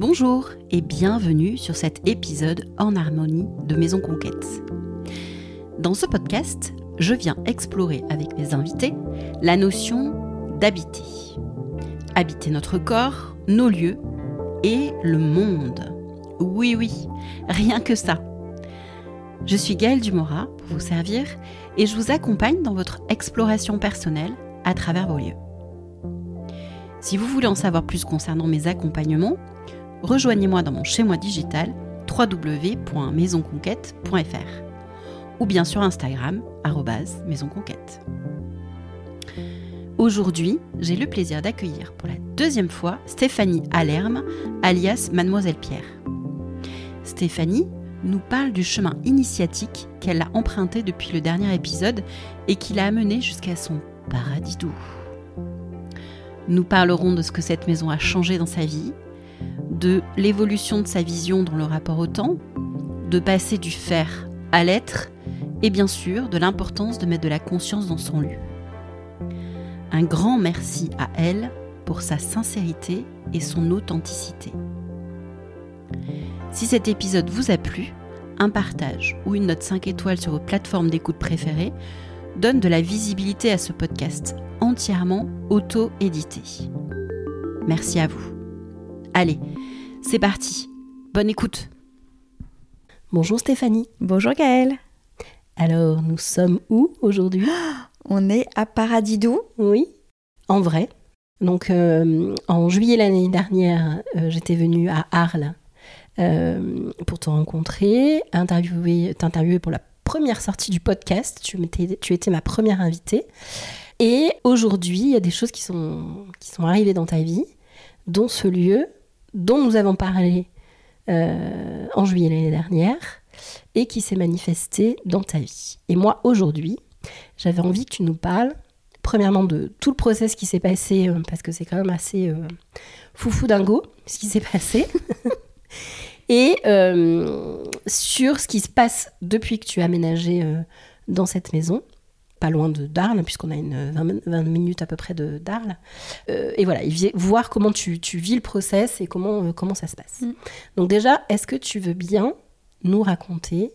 Bonjour et bienvenue sur cet épisode en harmonie de Maison Conquête. Dans ce podcast, je viens explorer avec mes invités la notion d'habiter. Habiter notre corps, nos lieux et le monde. Oui, oui, rien que ça. Je suis Gaëlle Dumora pour vous servir et je vous accompagne dans votre exploration personnelle à travers vos lieux. Si vous voulez en savoir plus concernant mes accompagnements, rejoignez-moi dans mon chez-moi digital www.maisonconquête.fr ou bien sur Instagram maisonconquête. Aujourd'hui, j'ai le plaisir d'accueillir pour la deuxième fois Stéphanie Alerme, alias Mademoiselle Pierre. Stéphanie nous parle du chemin initiatique qu'elle a emprunté depuis le dernier épisode et qui l'a amené jusqu'à son paradis doux. Nous parlerons de ce que cette maison a changé dans sa vie, de l'évolution de sa vision dans le rapport au temps, de passer du faire à l'être, et bien sûr de l'importance de mettre de la conscience dans son lieu. Un grand merci à elle pour sa sincérité et son authenticité. Si cet épisode vous a plu, un partage ou une note 5 étoiles sur vos plateformes d'écoute préférées donne de la visibilité à ce podcast entièrement auto-édité. Merci à vous. Allez, c'est parti. Bonne écoute. Bonjour Stéphanie. Bonjour Gaëlle. Alors, nous sommes où aujourd'hui? On est à Paradidou. Oui, en vrai. Donc, euh, en juillet l'année dernière, euh, j'étais venue à Arles euh, pour te rencontrer, interviewer, t'interviewer pour la première sortie du podcast. Tu, tu étais ma première invitée. Et aujourd'hui, il y a des choses qui sont, qui sont arrivées dans ta vie, dont ce lieu dont nous avons parlé euh, en juillet l'année dernière et qui s'est manifesté dans ta vie. Et moi, aujourd'hui, j'avais envie que tu nous parles, premièrement, de tout le process qui s'est passé, euh, parce que c'est quand même assez euh, foufou dingo ce qui s'est passé. et sur ce qui se passe depuis que tu as aménagé dans cette maison pas loin de d'Arles, puisqu'on a une 20, minutes à peu près de d'Arles. Euh, et voilà, voir comment tu, tu, vis le process et comment, euh, comment ça se passe. Mm. Donc déjà, est-ce que tu veux bien nous raconter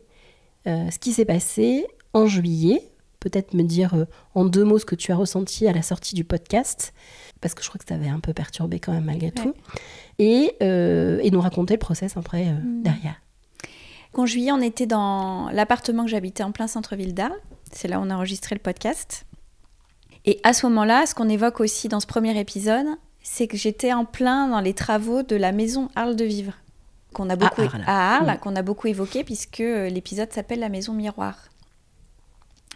euh, ce qui s'est passé en juillet? Peut-être me dire en deux mots ce que tu as ressenti à la sortie du podcast, parce que je crois que ça avait un peu perturbé quand même malgré tout. Et, et, nous raconter le process après mm. derrière. En juillet, on était dans l'appartement que j'habitais en plein centre-ville d'Arles. C'est là où on a enregistré le podcast. Et à ce moment-là, ce qu'on évoque aussi dans ce premier épisode, c'est que j'étais en plein dans les travaux de la maison Arles de Vivre, qu'on a beaucoup à Arles, qu'on a beaucoup évoqué puisque euh, l'épisode s'appelle la maison miroir.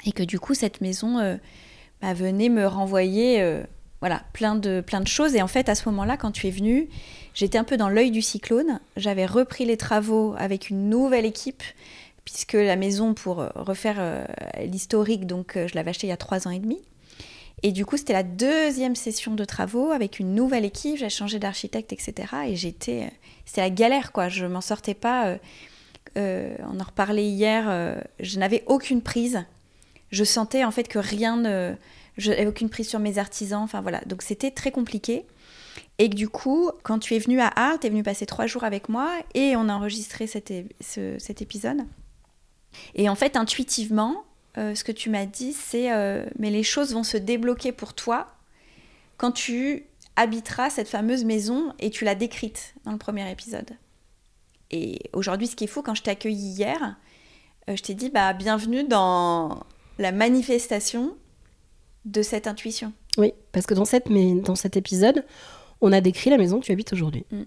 Et que du coup, cette maison euh, bah, venait me renvoyer euh, voilà, plein de, plein de choses. Et en fait, à ce moment-là, quand tu es venu, j'étais un peu dans l'œil du cyclone. J'avais repris les travaux avec une nouvelle équipe puisque la maison, pour euh, refaire euh, l'historique, donc euh, je l'avais achetée il y a trois ans et demi. Et du coup, c'était la deuxième session de travaux avec une nouvelle équipe. J'ai changé d'architecte, etc. Et j'étais, c'était la galère, quoi. Je m'en sortais pas. on en reparlait hier. je n'avais aucune prise. Je sentais en fait que rien ne, je n'avais aucune prise sur mes artisans. Enfin voilà. Donc c'était très compliqué. Et que du coup, quand tu es venu à Arles, tu es venu passer trois jours avec moi et on a enregistré cet, cet épisode. Et en fait, intuitivement, euh, ce que tu m'as dit, c'est euh, mais les choses vont se débloquer pour toi quand tu habiteras cette fameuse maison et tu l'as décrite dans le premier épisode. Et aujourd'hui, ce qui est fou, quand je t'ai accueilli hier, euh, je t'ai dit bah bienvenue dans la manifestation de cette intuition. Oui, parce que dans, cette, mais dans cet épisode, on a décrit la maison que tu habites aujourd'hui. Mm.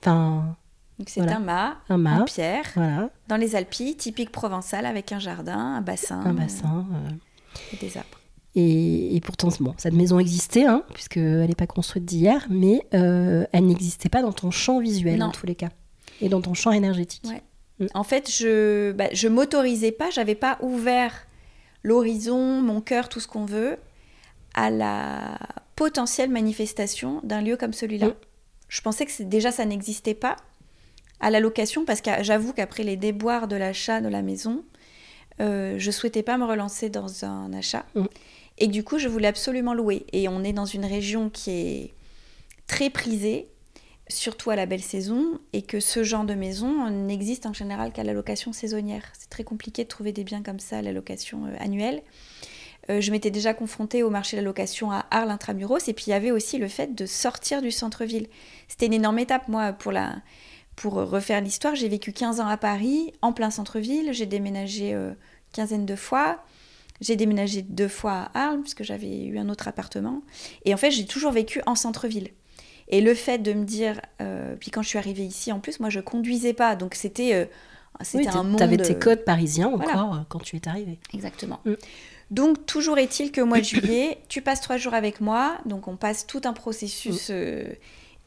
Enfin, c'est un mât, un en pierre, dans les Alpes, typique provençal, avec un jardin, un bassin. Un bassin. Euh, et des arbres. Et, pourtant, bon, cette maison existait, hein, puisqu'elle n'est pas construite d'hier, mais euh, elle n'existait pas dans ton champ visuel, dans tous les cas, et dans ton champ énergétique. Mm. En fait, je bah, je m'autorisais pas, j'avais pas ouvert l'horizon, mon cœur, tout ce qu'on veut, à la potentielle manifestation d'un lieu comme celui-là. Mm. Je pensais que déjà ça n'existait pas, à la location parce que j'avoue qu'après les déboires de l'achat de la maison, euh, je souhaitais pas me relancer dans un achat. Mm. Et du coup, je voulais absolument louer. Et on est dans une région qui est très prisée. surtout à la belle saison, et que ce genre de maison n'existe en général qu'à la location saisonnière. C'est très compliqué de trouver des biens comme ça à la location euh, annuelle. Euh, je m'étais déjà confrontée au marché de la location à Arles intramuros, et puis il y avait aussi le fait de sortir du centre-ville. C'était une énorme étape, moi, pour, la, pour refaire l'histoire. J'ai vécu 15 ans à Paris, en plein centre-ville, j'ai déménagé euh, quinzaine de fois. J'ai déménagé deux fois à Arles, puisque j'avais eu un autre appartement. Et en fait, j'ai toujours vécu en centre-ville. Et le fait de me dire, euh, puis quand je suis arrivée ici, en plus, moi, je conduisais pas, donc c'était euh, c'était un monde. Tu avais tes codes parisiens encore euh, quand tu es arrivée. Exactement. Mm. Donc, toujours est-il que mois de juillet, tu passes trois jours avec moi, donc on passe tout un processus mm.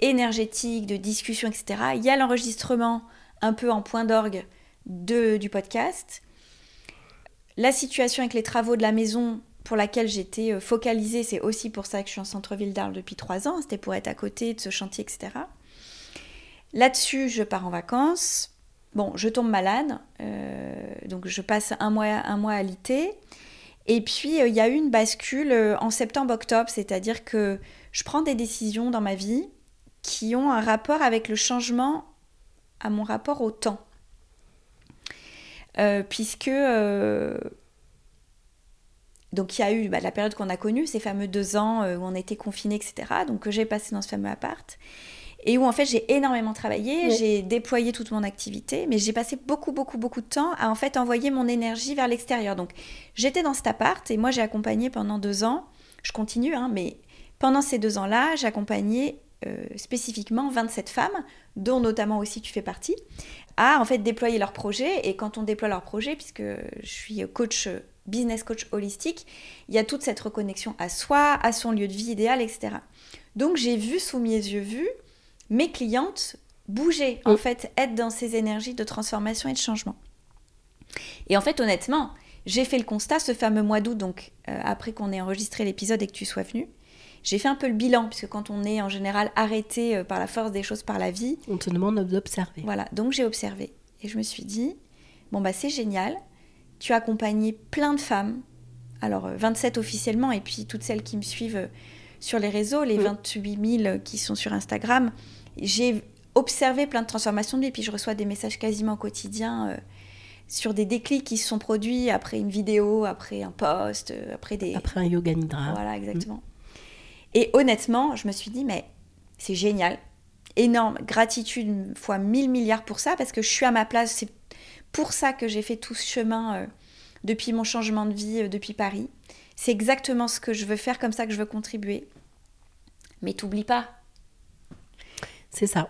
Énergétique, de discussion, etc. Il y a l'enregistrement un peu en point d'orgue du podcast. La situation avec les travaux de la maison, pour laquelle j'étais euh, focalisée. C'est aussi pour ça que je suis en centre-ville d'Arles depuis trois ans. C'était pour être à côté de ce chantier, etc. Là-dessus, je pars en vacances. Bon, je tombe malade, euh, donc je passe un mois, un mois à l'IT. Et puis, euh, il y a eu une bascule en septembre-octobre, c'est-à-dire que je prends des décisions dans ma vie qui ont un rapport avec le changement à mon rapport au temps. puisque donc il y a eu bah, la période qu'on a connue, ces fameux deux ans euh, où on était confinés, etc. Donc que j'ai passé dans ce fameux appart. Et où en fait j'ai énormément travaillé, j'ai déployé toute mon activité, mais j'ai passé beaucoup, beaucoup, beaucoup de temps à en fait envoyer mon énergie vers l'extérieur. Donc j'étais dans cet appart et moi j'ai accompagné pendant deux ans, je continue, hein, mais pendant ces deux ans-là, j'ai accompagné euh, spécifiquement 27 femmes, dont notamment aussi tu fais partie, à en fait déployer leurs projets. Et quand on déploie leurs projets, puisque je suis coach business coach holistique, il y a toute cette reconnexion à soi, à son lieu de vie idéal, etc. Donc j'ai vu sous mes yeux vus mes clientes bouger, en fait, être dans ces énergies de transformation et de changement. Et en fait, honnêtement, j'ai fait le constat, ce fameux mois d'août, donc euh, après qu'on ait enregistré l'épisode et que tu sois venu, j'ai fait un peu le bilan, puisque quand on est en général arrêté euh, par la force des choses, par la vie... On te demande d'observer. Voilà, donc j'ai observé. Et je me suis dit, bon bah c'est génial, tu as accompagné plein de femmes, alors 27 euh, officiellement, et puis toutes celles qui me suivent euh, sur les réseaux, les 28 mm. 000 qui sont sur Instagram. J'ai observé plein de transformations de vie, et puis je reçois des messages quasiment quotidiens euh, sur des déclics qui se sont produits après une vidéo, après un post, après des... Après un yoga nidra. Voilà, exactement. Mm. Et honnêtement, je me suis dit, mais c'est génial. Énorme. Gratitude fois mille milliards pour ça, parce que je suis à ma place. C'est pour ça que j'ai fait tout ce chemin euh, depuis mon changement de vie, euh, depuis Paris. C'est exactement ce que je veux faire, comme ça que je veux contribuer. Mais t'oublies pas. C'est ça.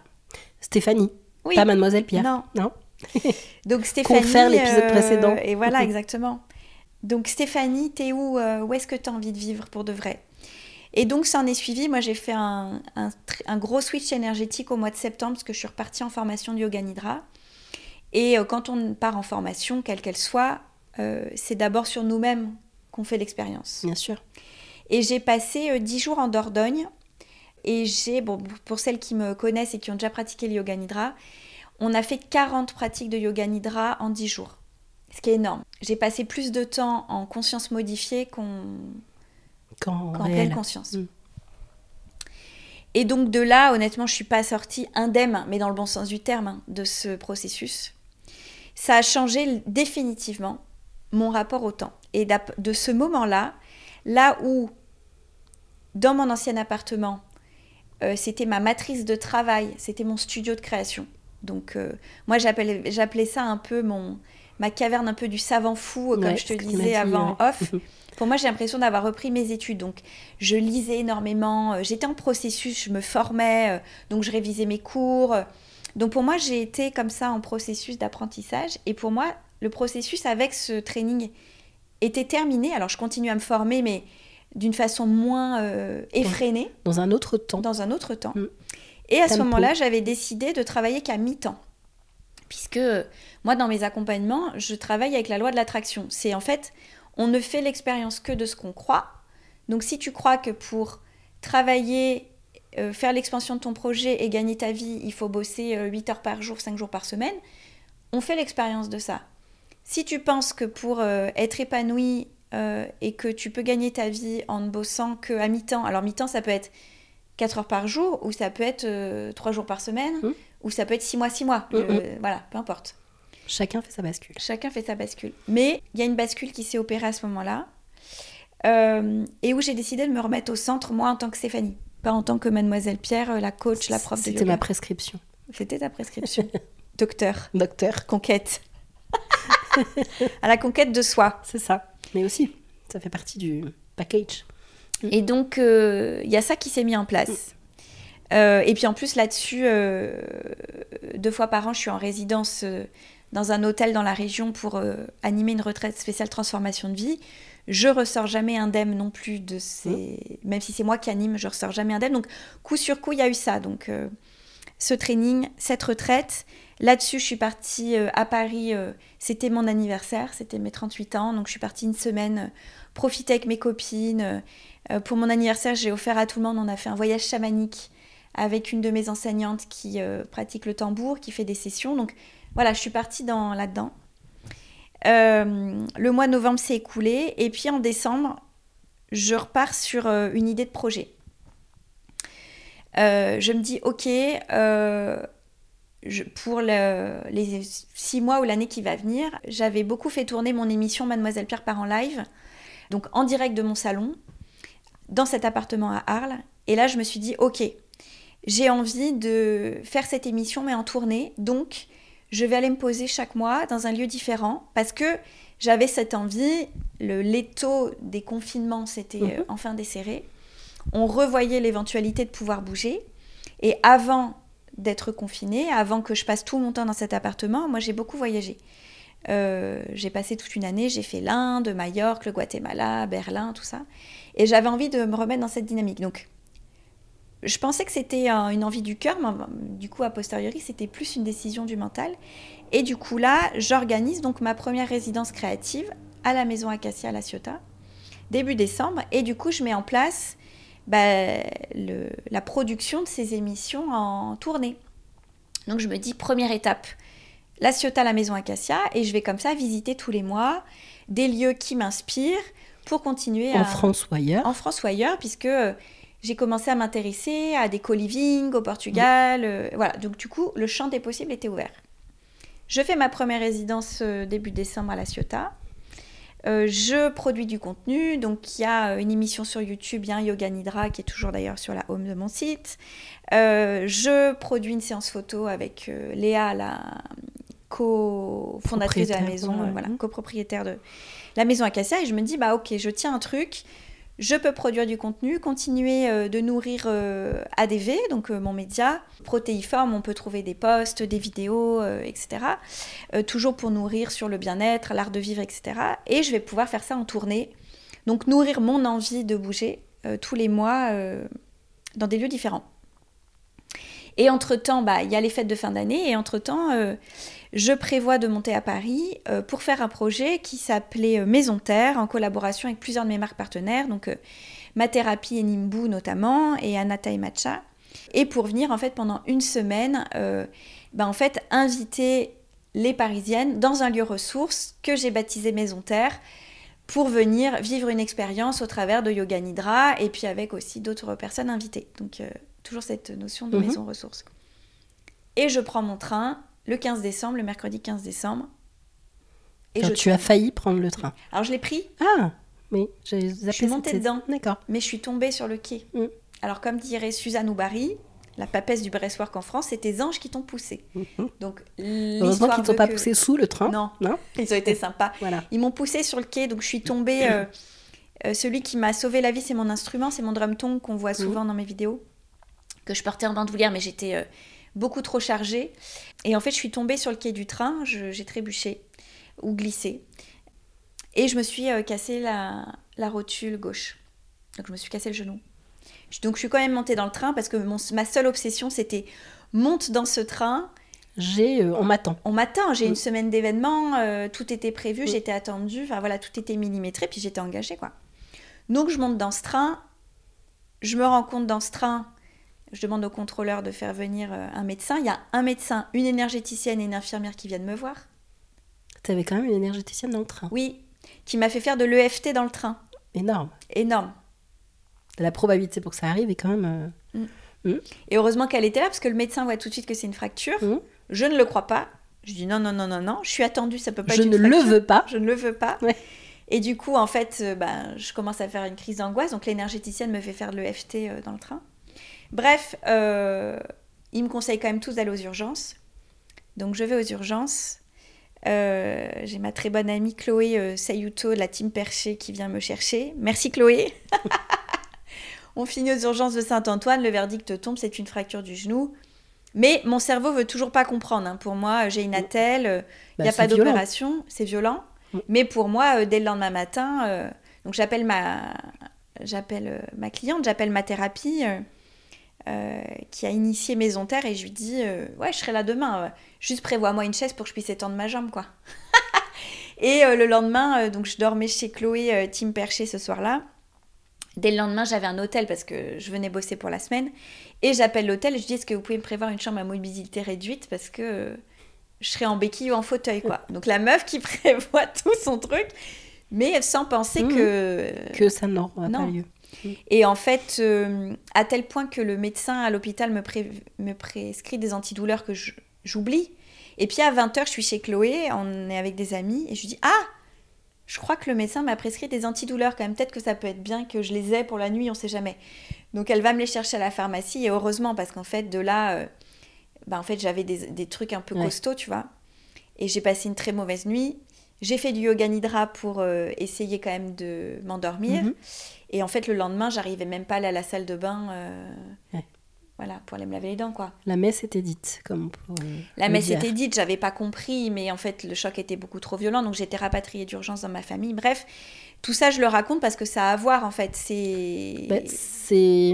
Stéphanie. Oui. Pas Mademoiselle Pierre. Non. Non. Donc Stéphanie. Confère l'épisode euh, précédent. Et voilà, exactement. Donc Stéphanie, t'es où Où est-ce que tu as envie de vivre pour de vrai? Et donc ça en est suivi. Moi j'ai fait un, un, gros switch énergétique au mois de septembre parce que je suis repartie en formation de yoga nidra. Et euh, quand on part en formation, quelle qu'elle soit, euh, c'est d'abord sur nous-mêmes qu'on fait l'expérience. Bien sûr. Et j'ai passé euh, dix jours en Dordogne. Et j'ai, bon, pour celles qui me connaissent et qui ont déjà pratiqué le yoga nidra, on a fait 40 pratiques de yoga nidra en 10 jours. Ce qui est énorme. J'ai passé plus de temps en conscience modifiée qu'en pleine conscience. Mm. Et donc de là, honnêtement, je suis pas sortie indemne, mais dans le bon sens du terme, hein, de ce processus ça a changé définitivement mon rapport au temps. Et de ce moment-là, là où, dans mon ancien appartement, euh, c'était ma matrice de travail, c'était mon studio de création. Donc, euh, moi, j'appelais ça un peu mon, ma caverne un peu du savant fou, comme je te disais avant off. Pour moi, j'ai l'impression d'avoir repris mes études. Donc, je lisais énormément, euh, j'étais en processus, je me formais, donc je révisais mes cours. Donc pour moi, j'ai été comme ça en processus d'apprentissage. Et pour moi, le processus avec ce training était terminé. Alors je continue à me former, mais d'une façon moins euh, effrénée. Dans un autre temps. Dans un autre temps. Mm. Et à ce moment-là, j'avais décidé de travailler qu'à mi-temps. Puisque moi, dans mes accompagnements, je travaille avec la loi de l'attraction. C'est en fait, on ne fait l'expérience que de ce qu'on croit. Donc si tu crois que pour travailler euh, faire l'expansion de ton projet et gagner ta vie, il faut bosser 8 euh, heures par jour, 5 jours par semaine, on fait l'expérience de ça. Si tu penses que pour euh, être épanoui et que tu peux gagner ta vie en ne bossant qu'à mi-temps, alors mi-temps ça peut être 4 heures par jour, ou ça peut être 3 jours par semaine, Mm. Ou ça peut être 6 mois, 6 mois. Mm, Euh, Voilà, peu importe. Chacun fait sa bascule. Chacun fait sa bascule. Mais il y a une bascule qui s'est opérée à ce moment-là, euh, et où j'ai décidé de me remettre au centre, moi, en tant que Stéphanie. Pas en tant que mademoiselle Pierre, euh, la coach, la prof de C'était ma prescription. C'était ta prescription. Docteur, Docteur, conquête. à la conquête de soi. c'est ça. Mais aussi, ça fait partie du package. Et donc, euh, il y a ça qui s'est mis en place. Euh, et puis en plus, là-dessus, euh, deux fois par an, je suis en résidence euh, dans un hôtel dans la région pour animer une retraite spéciale transformation de vie. Je ressors jamais indemne non plus de ces. Même si c'est moi qui anime, je ressors jamais indemne. Donc, coup sur coup, il y a eu ça. Donc, euh, ce training, cette retraite. Là-dessus, je suis partie euh, à Paris. euh, c'était mon anniversaire, c'était mes 38 ans. Donc, je suis partie une semaine profiter avec mes copines. pour mon anniversaire, j'ai offert à tout le monde. On a fait un voyage chamanique avec une de mes enseignantes qui euh, pratique le tambour, qui fait des sessions. Donc voilà, je suis partie dans, là-dedans. Euh, le mois de novembre s'est écoulé et puis en décembre, je repars sur euh, une idée de projet. Je me dis, ok, pour le- les six mois ou l'année qui va venir, j'avais beaucoup fait tourner mon émission Mademoiselle Pierre part en live, donc en direct de mon salon, dans cet appartement à Arles. Et là, je me suis dit, ok, j'ai envie de faire cette émission, mais en tournée. Donc, je vais aller me poser chaque mois dans un lieu différent parce que j'avais cette envie. Le l'étau des confinements s'était euh, Mhm. enfin desserré. On revoyait l'éventualité de pouvoir bouger. Et avant d'être confinée, avant que je passe tout mon temps dans cet appartement, moi j'ai beaucoup voyagé. Euh, j'ai passé toute une année, j'ai fait l'Inde, Majorque, le Guatemala, Berlin, tout ça. Et j'avais envie de me remettre dans cette dynamique. Donc, je pensais que c'était une envie du cœur, mais euh, du coup, a posteriori, c'était plus une décision du mental. Et du coup, là, j'organise donc ma première résidence créative à la maison Acacia à La Ciotat, début décembre. Et du coup, je mets en place bah, le- la production de ces émissions en tournée. Donc, je me dis, première étape, La Ciotat, la maison Acacia, et je vais comme ça visiter tous les mois des lieux qui m'inspirent pour continuer En à France ou ailleurs. en France ou ailleurs, puisque euh, j'ai commencé à m'intéresser à des co-living au Portugal. euh, voilà, donc du coup, le champ des possibles était ouvert. Je fais ma première résidence euh, début décembre à La Ciotat. Euh, je produis du contenu, donc il y a une émission sur YouTube, il y a un Yoga Nidra qui est toujours d'ailleurs sur la home de mon site. Je produis une séance photo avec Léa, la co-fondatrice de la maison, ouais. voilà, copropriétaire de la maison Acacia, et je me dis, bah ok, je tiens un truc, je peux produire du contenu, continuer euh, de nourrir euh, ADV, donc euh, mon média, protéiforme, on peut trouver des posts, des vidéos, etc. Toujours pour nourrir sur le bien-être, l'art de vivre, etc. Et je vais pouvoir faire ça en tournée, donc nourrir mon envie de bouger tous les mois dans des lieux différents. Et entre-temps, bah, il y a les fêtes de fin d'année, et entre-temps, je prévois de monter à Paris euh, pour faire un projet qui s'appelait euh, Maison Terre, en collaboration avec plusieurs de mes marques partenaires, donc euh, Ma Thérapie et Nimbu notamment, et Anata et Matcha. Et pour venir, en fait, pendant une semaine, euh, bah, en fait, inviter les Parisiennes dans un lieu ressource que j'ai baptisé Maison Terre, pour venir vivre une expérience au travers de Yoga Nidra, et puis avec aussi d'autres personnes invitées. Donc, toujours cette notion de Mhm. maison ressource. Et je prends mon train le 15 décembre, le mercredi 15 décembre. Et Alors, je tu as failli prendre le train. Alors je l'ai pris, Ah, oui, j'ai zappé suis montée cette- dedans. D'accord. mais je suis tombée sur le quai. Mm. Alors comme dirait Suzanne Oubary, la papesse du breastwork en France, c'est tes anges qui t'ont poussé. Mhm. Donc Heureusement qu'ils ne t'ont pas que- poussé sous le train. Non, Non ils ont été sympas. Voilà. Ils m'ont poussé sur le quai, donc je suis tombée. euh, euh, celui qui m'a sauvé la vie, c'est mon instrument, c'est mon drum tongue qu'on voit souvent dans mes vidéos, que je portais en bandoulière, mais j'étais euh, beaucoup trop chargée. Et en fait, je suis tombée sur le quai du train, j'ai trébuché ou glissé. Et je me suis euh, cassé la, la rotule gauche. Donc je me suis cassé le genou. Je- Donc je suis quand même montée dans le train parce que mon- ma seule obsession, c'était monte dans ce train, J'ai, euh, on m'attend. on m'attend, j'ai une semaine d'événements, euh, tout était prévu, j'étais attendue, enfin voilà, tout était millimétré, puis j'étais engagée quoi. Donc je monte dans ce train, je me rends compte dans ce train, je demande au contrôleur de faire venir euh, un médecin, il y a un médecin, une énergéticienne et une infirmière qui viennent me voir. Tu avais quand même une énergéticienne dans le train. Oui, qui m'a fait faire de l'EFT dans le train. Énorme. Énorme. La probabilité pour que ça arrive est quand même. euh, Et heureusement qu'elle était là, parce que le médecin voit tout de suite que c'est une fracture. Mm. Je ne le crois pas. Je dis non, non, non, non, non, je suis attendue, ça peut pas Je être une ne le veux pas. Je ne le veux pas. Ouais. Et du coup, en fait, euh, ben, je commence à faire une crise d'angoisse. Donc l'énergéticienne me fait faire de l'EFT euh, dans le train. Bref, euh, il me conseille quand même tous d'aller aux urgences. Donc je vais aux urgences. Euh, J'ai ma très bonne amie Chloé euh, Sayuto de la team Perché qui vient me chercher. Merci Chloé. On finit aux urgences de Saint-Antoine. Le verdict tombe, c'est une fracture du genou. Mais mon cerveau veut toujours pas comprendre. hein. Pour moi, j'ai une attelle, il Bah, n'y a c'est pas d'opération, c'est violent. Mm. Mais pour moi, euh, dès le lendemain matin, euh, donc j'appelle ma, j'appelle ma cliente, j'appelle ma thérapie euh, qui a initié Maison Terre et je lui dis euh, ouais, je serai là demain. euh, juste prévois-moi une chaise pour que je puisse étendre ma jambe, quoi. et euh, le lendemain, donc je dormais chez Chloé, Team Perché ce soir-là. Dès le lendemain, j'avais un hôtel parce que je venais bosser pour la semaine. Et j'appelle l'hôtel et je dis est-ce que vous pouvez me prévoir une chambre à mobilité réduite parce que je serai en béquille ou en fauteuil, quoi. Donc la meuf qui prévoit tout son truc, mais sans penser Mhm. que... Que ça n'aura pas lieu. Et en fait, euh, à tel point que le médecin à l'hôpital me, pré- me prescrit des antidouleurs que j'oublie. Et puis à 20h, je suis chez Chloé, on est avec des amis, et je lui dis Ah Je crois que le médecin m'a prescrit des antidouleurs quand même. Peut-être que ça peut être bien que je les ai pour la nuit, on sait jamais. Donc elle va me les chercher à la pharmacie, et heureusement, parce qu'en fait, de là, euh, bah, en fait, j'avais des, des trucs un peu Ouais. costauds, tu vois. Et j'ai passé une très mauvaise nuit. J'ai fait du yoga nidra pour euh, essayer quand même de m'endormir. Mhm. Et en fait, le lendemain, j'arrivais même pas à aller à la salle de bain. euh, Ouais. Voilà, pour aller me laver les dents, quoi. La messe était dite, comme pour. La messe dire. était dite, j'avais pas compris, mais en fait, le choc était beaucoup trop violent, donc j'étais rapatriée d'urgence dans ma famille. Bref, tout ça, je le raconte parce que ça a à voir, en fait. C'est. Bah, c'est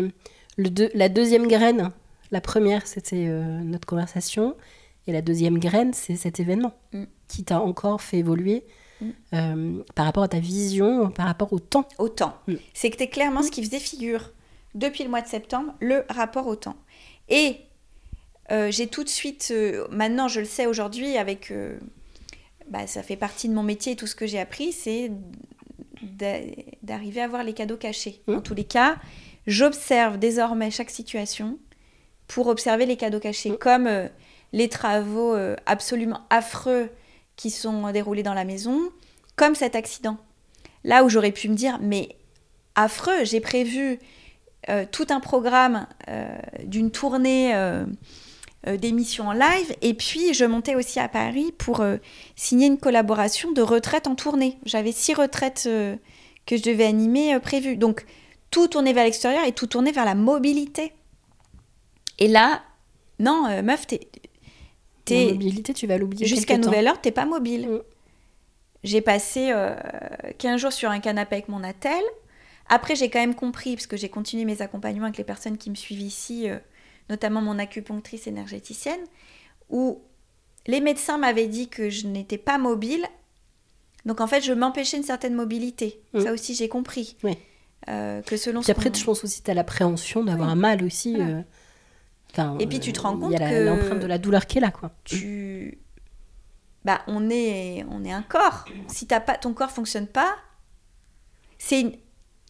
le deux- la deuxième graine. La première, c'était euh, notre conversation. Et la deuxième graine, c'est cet événement Mm. qui t'a encore fait évoluer. Euh, par rapport à ta vision, par rapport au temps. Autant. Mm. C'était clairement ce qui faisait figure depuis le mois de septembre, le rapport au temps. Et euh, j'ai tout de suite, euh, maintenant je le sais aujourd'hui, avec, bah, ça fait partie de mon métier et tout ce que j'ai appris, c'est d'a- d'arriver à voir les cadeaux cachés. Mm. En tous les cas, j'observe désormais chaque situation pour observer les cadeaux cachés, Mm. comme les travaux absolument affreux qui sont déroulés dans la maison, comme cet accident. Là où j'aurais pu me dire, mais affreux, j'ai prévu euh, tout un programme euh, d'une tournée euh, d'émissions en live, et puis je montais aussi à Paris pour signer une collaboration de retraite en tournée. J'avais six retraites que je devais animer prévues. Donc tout tourné vers l'extérieur et tout tourné vers la mobilité. Et là, non, meuf, La mobilité, tu vas l'oublier. Jusqu'à quelque temps. nouvel ordre, t'es pas mobile. Mm. J'ai passé euh, 15 jours sur un canapé avec mon attel. Après, j'ai quand même compris, parce que j'ai continué mes accompagnements avec les personnes qui me suivent ici, euh, notamment mon acupunctrice énergéticienne, où les médecins m'avaient dit que je n'étais pas mobile. Donc en fait, je m'empêchais une certaine mobilité. Mm. Ça aussi, j'ai compris. Oui. Euh, que selon Puis après, je pense aussi que tu as l'appréhension d'avoir Oui. un mal aussi. Voilà. Enfin, Et puis, tu te rends compte Il y a que- l'empreinte de la douleur qui est là, quoi. tu bah on est on est un corps si t'as pas ton corps fonctionne pas c'est une-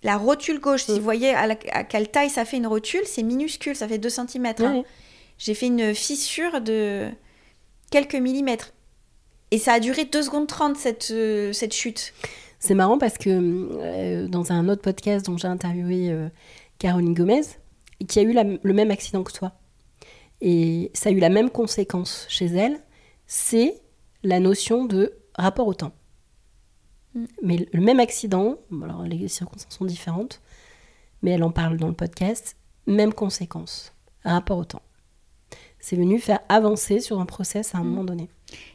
la rotule gauche si Mm. vous voyez à, la- à quelle taille ça fait une rotule c'est minuscule ça fait 2 cm Ouais. j'ai fait une fissure de quelques millimètres et ça a duré 2 secondes 30 cette, euh, cette chute C'est marrant parce que euh, dans un autre podcast dont j'ai interviewé euh, Caroline Gomez, qui a eu la- le même accident que toi, et ça a eu la même conséquence chez elle, c'est la notion de rapport au temps. Mm. Mais le même accident, alors les circonstances sont différentes, mais elle en parle dans le podcast, même conséquence, rapport au temps. C'est venu faire avancer sur un process à un Mm. moment donné.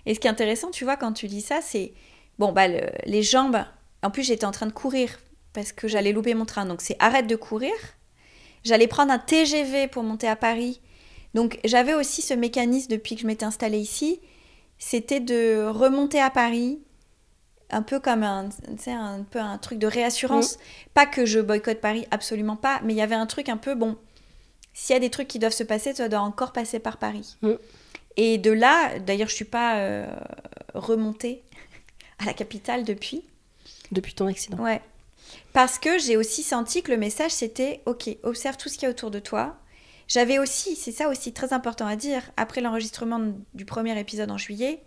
Et ce qui est intéressant, tu vois, quand tu dis ça, c'est. Bon, bah, le- les jambes. En plus, j'étais en train de courir parce que j'allais louper mon train. Donc, c'est arrête de courir. J'allais prendre un TGV pour monter à Paris. Donc, j'avais aussi ce mécanisme depuis que je m'étais installée ici. C'était de remonter à Paris. Un peu comme un, un peu un truc de réassurance. Pas que je boycotte Paris, absolument pas. Mais il y avait un truc un peu, bon, s'il y a des trucs qui doivent se passer, ça doit encore passer par Paris. Mm. Et de là, d'ailleurs, je suis pas euh, remontée à la capitale depuis. Depuis ton accident. Ouais. Parce que j'ai aussi senti que le message c'était ok, observe tout ce qu'il y a autour de toi. J'avais aussi, c'est ça aussi très important à dire, après l'enregistrement du premier épisode en juillet,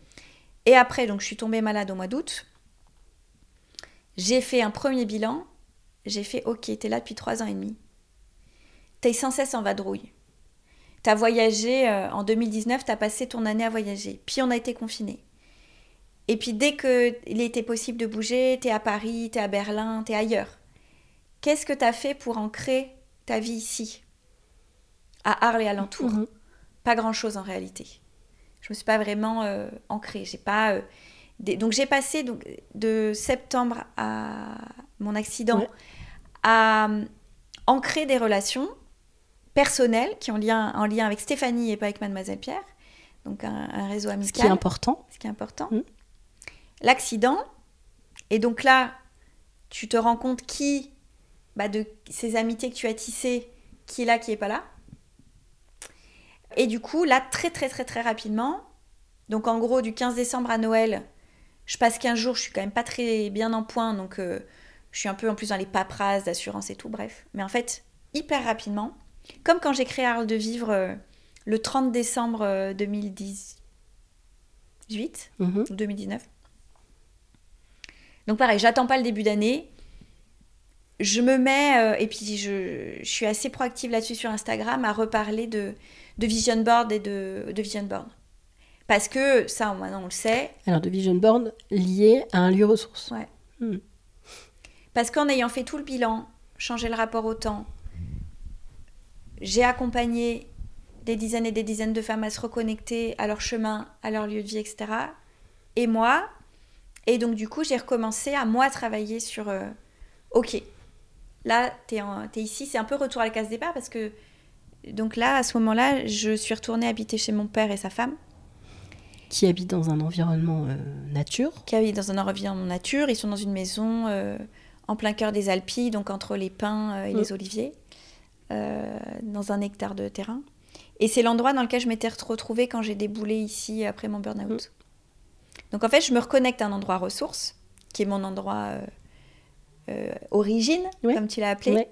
et après, donc je suis tombée malade au mois d'août, j'ai fait un premier bilan, j'ai fait ok, t'es là depuis trois ans et demi. T'es sans cesse en vadrouille. T'as voyagé euh, en 2019, t'as passé ton année à voyager. Puis on a été confinés. Et puis dès qu'il était possible de bouger, t'es à Paris, t'es à Berlin, t'es ailleurs. Qu'est-ce que t'as fait pour ancrer ta vie ici? À Arles et alentour Mhm. Pas grand-chose en réalité. Je me suis pas vraiment euh, ancrée. J'ai pas. euh, des- Donc j'ai passé donc, de septembre à mon accident Ouais. à euh, ancrer des relations personnelles qui ont lien, en lien avec Stéphanie et pas avec Mademoiselle Pierre. Donc un, un réseau Ce amical. qui est important. ce qui est important. L'accident. Et donc là, tu te rends compte qui, bah, de ces amitiés que tu as tissées, qui est là, qui est pas là. Et du coup, là, très très très très rapidement, donc en gros, du 15 décembre à Noël, je passe 15 jours, je suis quand même pas très bien en point, donc euh, je suis un peu en plus dans les paperasses d'assurance et tout, bref. Mais en fait, hyper rapidement, comme quand j'ai créé Arles de Vivre euh, le 30 décembre euh, 2018, Mhm. ou 2019. Donc pareil, j'attends pas le début d'année. Je me mets, euh, et puis je, je suis assez proactive là-dessus sur Instagram, à reparler de, de vision board et de, de vision board. Parce que ça, maintenant on le sait, Alors, de vision board lié à un lieu ressource. Ouais. Mhm. Parce qu'en ayant fait tout le bilan, changé le rapport au temps, j'ai accompagné des dizaines et des dizaines de femmes à se reconnecter à leur chemin, à leur lieu de vie, etc. Et moi, et donc du coup, j'ai recommencé à moi travailler sur, euh, ok, là, t'es es ici, c'est un peu retour à la case départ parce que, donc là, à ce moment-là, je suis retournée habiter chez mon père et sa femme Qui habite dans un environnement euh, nature. qui habitent dans un environnement nature. Ils sont dans une maison euh, en plein cœur des Alpilles, donc entre les pins euh, et Mm. les oliviers, dans un hectare de terrain. Et c'est l'endroit dans lequel je m'étais retrouvée quand j'ai déboulé ici après mon burn-out. Donc en fait, je me reconnecte à un endroit ressource, qui est mon endroit euh, euh, origine, Ouais. comme tu l'as appelé. Ouais.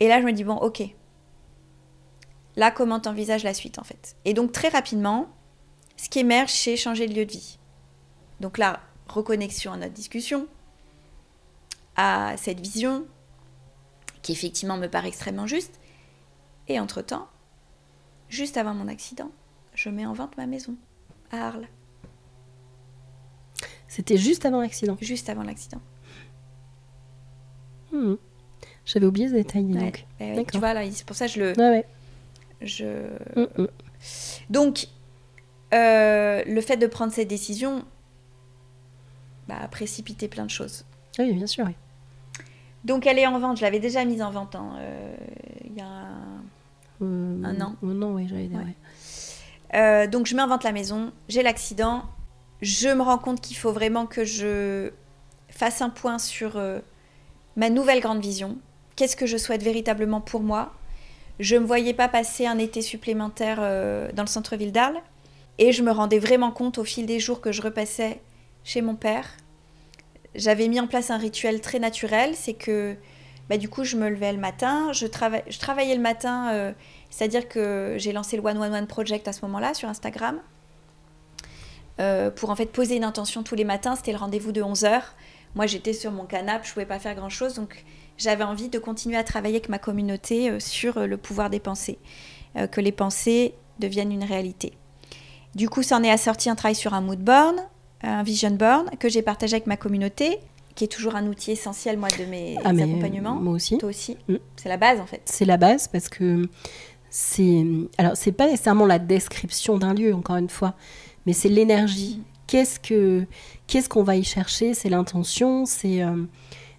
Et là, je me dis, bon, ok. Là, comment t'envisages la suite, en fait? Et donc, très rapidement, ce qui émerge, c'est changer de lieu de vie. Donc là, reconnexion à notre discussion, à cette vision, qui effectivement me paraît extrêmement juste. Et entre-temps, juste avant mon accident, je mets en vente ma maison à Arles, C'était juste avant l'accident? juste avant l'accident. Mhm. J'avais oublié ce détail, Ouais, donc. ouais, ouais. D'accord. Tu vois, là, c'est pour ça que je le... Je... Mhm. Donc, euh, le fait de prendre cette décision bah, a précipité plein de choses. Oui, bien sûr. oui. Donc, elle est en vente. Je l'avais déjà mise en vente hein, euh, il y a Euh, Un an. Un an, oui, donc je mets en vente la maison, j'ai l'accident, je me rends compte qu'il faut vraiment que je fasse un point sur ma nouvelle grande vision. Qu'est-ce que je souhaite véritablement pour moi? Je ne me voyais pas passer un été supplémentaire euh, dans le centre-ville d'Arles. Et je me rendais vraiment compte au fil des jours que je repassais chez mon père. J'avais mis en place un rituel très naturel, c'est que bah, du coup je me levais le matin, je, je travaillais le matin euh, c'est-à-dire que j'ai lancé le One One One Project à ce moment-là sur Instagram. euh, pour en fait poser une intention tous les matins. C'était le rendez-vous de 11h. Moi, j'étais sur mon canapé, je pouvais pas faire grand-chose. Donc, j'avais envie de continuer à travailler avec ma communauté euh, sur euh, le pouvoir des pensées. Euh, que les pensées deviennent une réalité. Du coup, ça en est assorti un travail sur un mood board, un vision board, que j'ai partagé avec ma communauté, qui est toujours un outil essentiel, moi, de mes Ah, accompagnements. moi aussi. Toi aussi. Mm. C'est la base, en fait. C'est la base parce que c'est. Alors, c'est pas nécessairement la description d'un lieu, encore une fois, mais c'est l'énergie. Mm. Qu'est-ce que qu'est-ce qu'on va y chercher? C'est l'intention, c'est euh,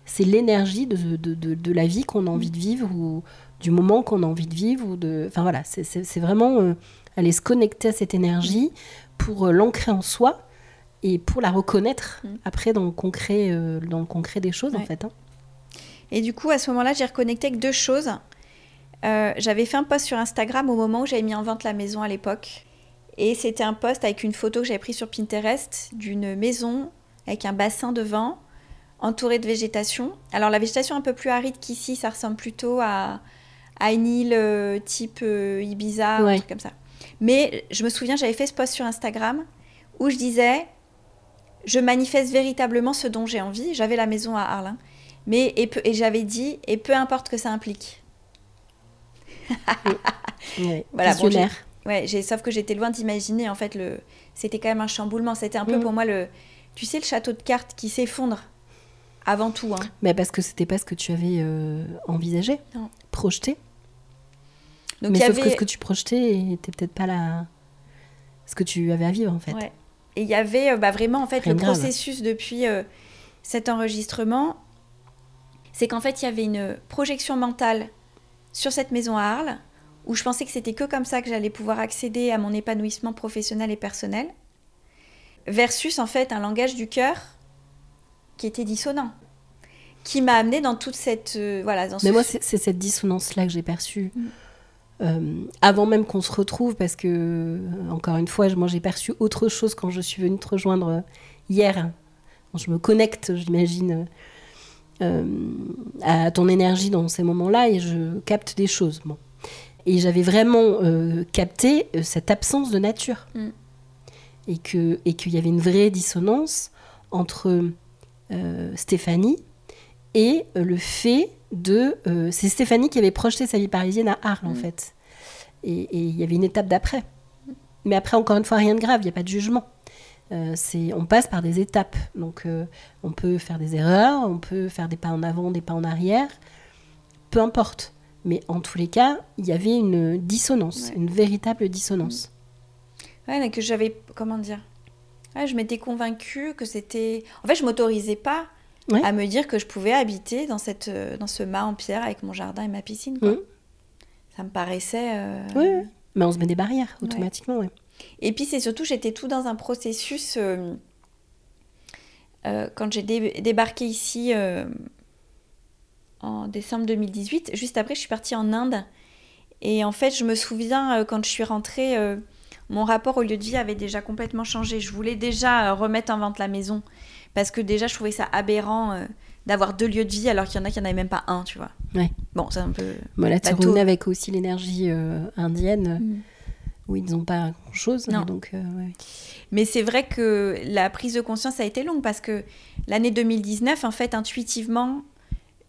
c'est l'énergie de, de, de, de la vie qu'on a envie de vivre ou du moment qu'on a envie de vivre. Ou de... Enfin voilà, c'est- vraiment euh, aller se connecter à cette énergie pour euh, l'ancrer en soi et pour la reconnaître Mm. après dans le concret, euh, dans le concret des choses en fait. hein. Et du coup, à ce moment-là, j'ai reconnecté avec deux choses. Euh, j'avais fait un post sur Instagram au moment où j'avais mis en vente la maison à l'époque. Et c'était un post avec une photo que j'avais prise sur Pinterest d'une maison avec un bassin devant, entouré de végétation. Alors la végétation un peu plus aride qu'ici, ça ressemble plutôt à, une île euh, type euh, Ibiza, un Ouais. truc comme ça. Mais je me souviens, j'avais fait ce post sur Instagram où je disais je manifeste véritablement ce dont j'ai envie. J'avais la maison à Arles. Mais, et, j'avais dit, et peu importe que ça implique. Ouais. Voilà, bon. Ouais, sauf que j'étais loin d'imaginer, en fait, le, c'était quand même un chamboulement. C'était un peu Mm. pour moi le, tu sais, le château de cartes qui s'effondre avant tout. Hein. Mais parce que c'était pas ce que tu avais euh, envisagé, Non. projeté. Donc mais y sauf avait, que ce que tu projetais était peut-être pas la... ce que tu avais à vivre en fait. Ouais. Et il y avait euh, bah, vraiment en fait Rien le grave. processus depuis euh, cet enregistrement, c'est qu'en fait il y avait une projection mentale sur cette maison à Arles où je pensais que c'était que comme ça que j'allais pouvoir accéder à mon épanouissement professionnel et personnel, versus en fait un langage du cœur qui était dissonant, qui m'a amené dans toute cette euh, voilà dans Mais moi, c'est cette dissonance-là que j'ai perçue. Mm. euh, avant même qu'on se retrouve, parce que, euh, encore une fois, moi j'ai perçu autre chose quand je suis venue te rejoindre hier. Je me connecte, j'imagine, euh, à ton énergie dans ces moments-là et je capte des choses. Bon. Et j'avais vraiment euh, capté euh, cette absence de nature. Mm. Et que- et qu'il y avait une vraie dissonance entre euh, Stéphanie et le fait de... euh, c'est Stéphanie qui avait projeté sa vie parisienne à Arles, en Mm. fait. Et et il y avait une étape d'après. Mais après, encore une fois, rien de grave, il n'y a pas de jugement. Euh, c'est, on passe par des étapes. Donc, euh, on peut faire des erreurs, on peut faire des pas en avant, des pas en arrière. Peu importe. Mais en tous les cas, il y avait une dissonance, Ouais. une véritable dissonance. Ouais, mais que j'avais. Comment dire? Ouais, Je m'étais convaincue que c'était. En fait, je m'autorisais pas Ouais. à me dire que je pouvais habiter dans, cette, euh, dans ce mât en pierre avec mon jardin et ma piscine. quoi. Mhm. Ça me paraissait. euh, Oui. Mais on se met des barrières automatiquement. ouais. Et puis, c'est surtout, j'étais tout dans un processus. euh, euh, quand j'ai dé- débarqué ici en décembre 2018, juste après, je suis partie en Inde. Et en fait, je me souviens, euh, quand je suis rentrée, euh, mon rapport au lieu de vie avait déjà complètement changé. Je voulais déjà euh, remettre en vente la maison. Parce que déjà, je trouvais ça aberrant euh, d'avoir deux lieux de vie alors qu'il y en a qui n'en avaient même pas un, tu vois. Ouais. Bon, c'est un peu. Bon, là, tu revenais avec aussi l'énergie euh, indienne, Mm. où ils n'ont pas grand-chose. Donc, ouais. Mais c'est vrai que la prise de conscience a été longue parce que l'année 2019, en fait, intuitivement,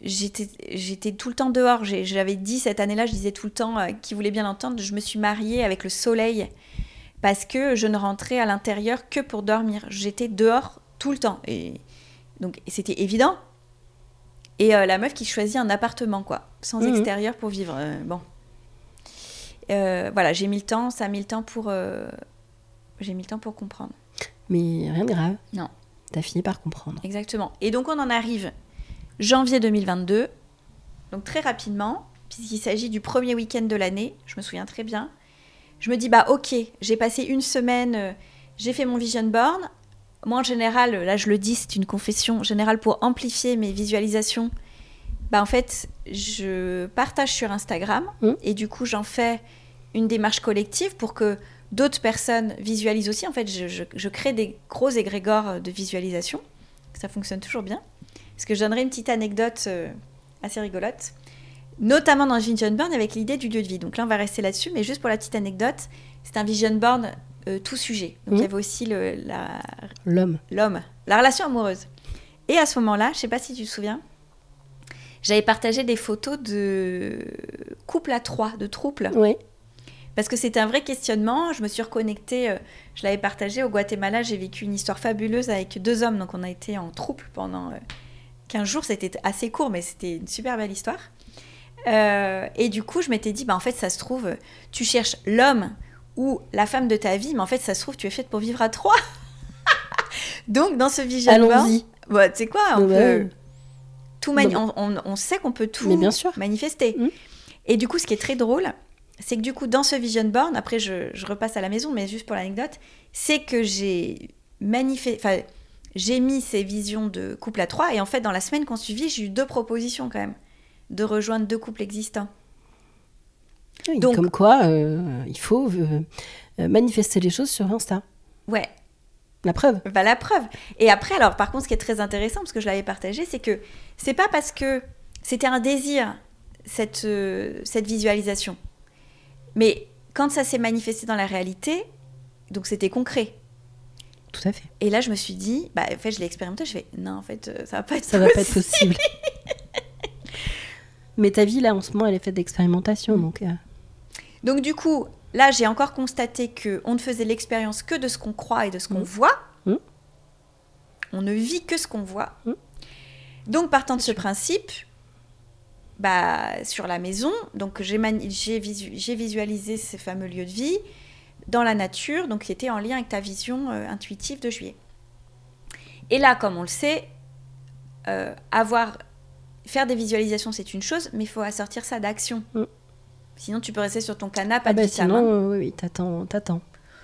j'étais j'étais tout le temps dehors. J'avais dit cette année-là, je disais tout le temps, euh, qui voulait bien l'entendre, je me suis mariée avec le soleil parce que je ne rentrais à l'intérieur que pour dormir. J'étais dehors tout le temps. Et donc, c'était évident. Et euh, la meuf qui choisit un appartement, quoi, sans Mhm. extérieur pour vivre. euh, bon. Voilà, j'ai mis le temps, ça a mis le temps pour. j'ai mis le temps pour comprendre. Mais rien de grave. Non. T'as fini par comprendre. Exactement. Et donc on en arrive janvier 2022, donc très rapidement, puisqu'il s'agit du premier week-end de l'année, je me souviens très bien. Je me dis, bah ok, j'ai passé une semaine, euh, j'ai fait mon vision board. Moi en général, là je le dis, c'est une confession générale pour amplifier mes visualisations. Bah en fait, je partage sur Instagram Mhm. et du coup j'en fais une démarche collective pour que d'autres personnes visualisent aussi. En fait, je, je- je crée des gros égrégores de visualisation. Ça fonctionne toujours bien. Parce que je donnerai une petite anecdote euh, assez rigolote, notamment dans Vision Board avec l'idée du lieu de vie. Donc là, on va rester là-dessus, mais juste pour la petite anecdote, c'est un Vision Board euh, tout sujet. Donc il y Mhm. avait aussi le- la- L'homme. l'homme, la relation amoureuse. Et à ce moment-là, je sais pas si tu te souviens, j'avais partagé des photos de couple à trois, de trouble. Oui. Parce que c'était un vrai questionnement. Je me suis reconnectée, euh, je l'avais partagé au Guatemala. J'ai vécu une histoire fabuleuse avec deux hommes. Donc on a été en trouble pendant euh, 15 jours. C'était assez court, mais c'était une super belle histoire. Euh, et du coup, je m'étais dit, bah, en fait, ça se trouve, tu cherches l'homme ou la femme de ta vie, mais en fait, ça se trouve, tu es faite pour vivre à trois. donc dans ce vision board, Allons-y. bah, tu sais quoi, on Bah, peut tout mani- on, on- on sait qu'on peut tout Mais bien sûr. manifester. Mm. Et du coup, ce qui est très drôle, c'est que du coup, dans ce vision board, après je, je repasse à la maison, mais juste pour l'anecdote, c'est que j'ai manifesté, enfin, j'ai mis ces visions de couple à trois, et en fait, dans la semaine qu'on suivit, j'ai eu deux propositions quand même de rejoindre deux couples existants. Oui, Donc- Comme quoi, euh, il faut euh, euh, manifester les choses sur Insta. Ouais, La preuve. Bah, la preuve. Et après, alors, par contre, ce qui est très intéressant, parce que je l'avais partagé, c'est que c'est pas parce que c'était un désir cette, euh, cette visualisation. Mais quand ça s'est manifesté dans la réalité, donc c'était concret. Tout à fait. Et là, je me suis dit, bah, en fait, je l'ai expérimenté, je fais, non, en fait, euh, ça va pas être Ça va pas être possible. Mais ta vie, là, en ce moment, elle est faite d'expérimentation, donc... euh, Donc du coup, là, j'ai encore constaté que on ne faisait l'expérience que de ce qu'on croit et de ce qu'on Mm. voit. Mm. On ne vit que ce qu'on voit. Mm. Donc partant de ce principe, bah, sur la maison, donc j'ai visu- visualisé ces fameux lieux de vie dans la nature, donc qui étaient en lien avec ta vision euh, intuitive de juillet. Et là, comme on le sait, euh, avoir faire des visualisations, c'est une chose, mais il faut assortir ça d'action. Mm. Sinon, tu peux rester sur ton canapé Ah à bah sinon, euh, oui, oui, t'attends, t'attends.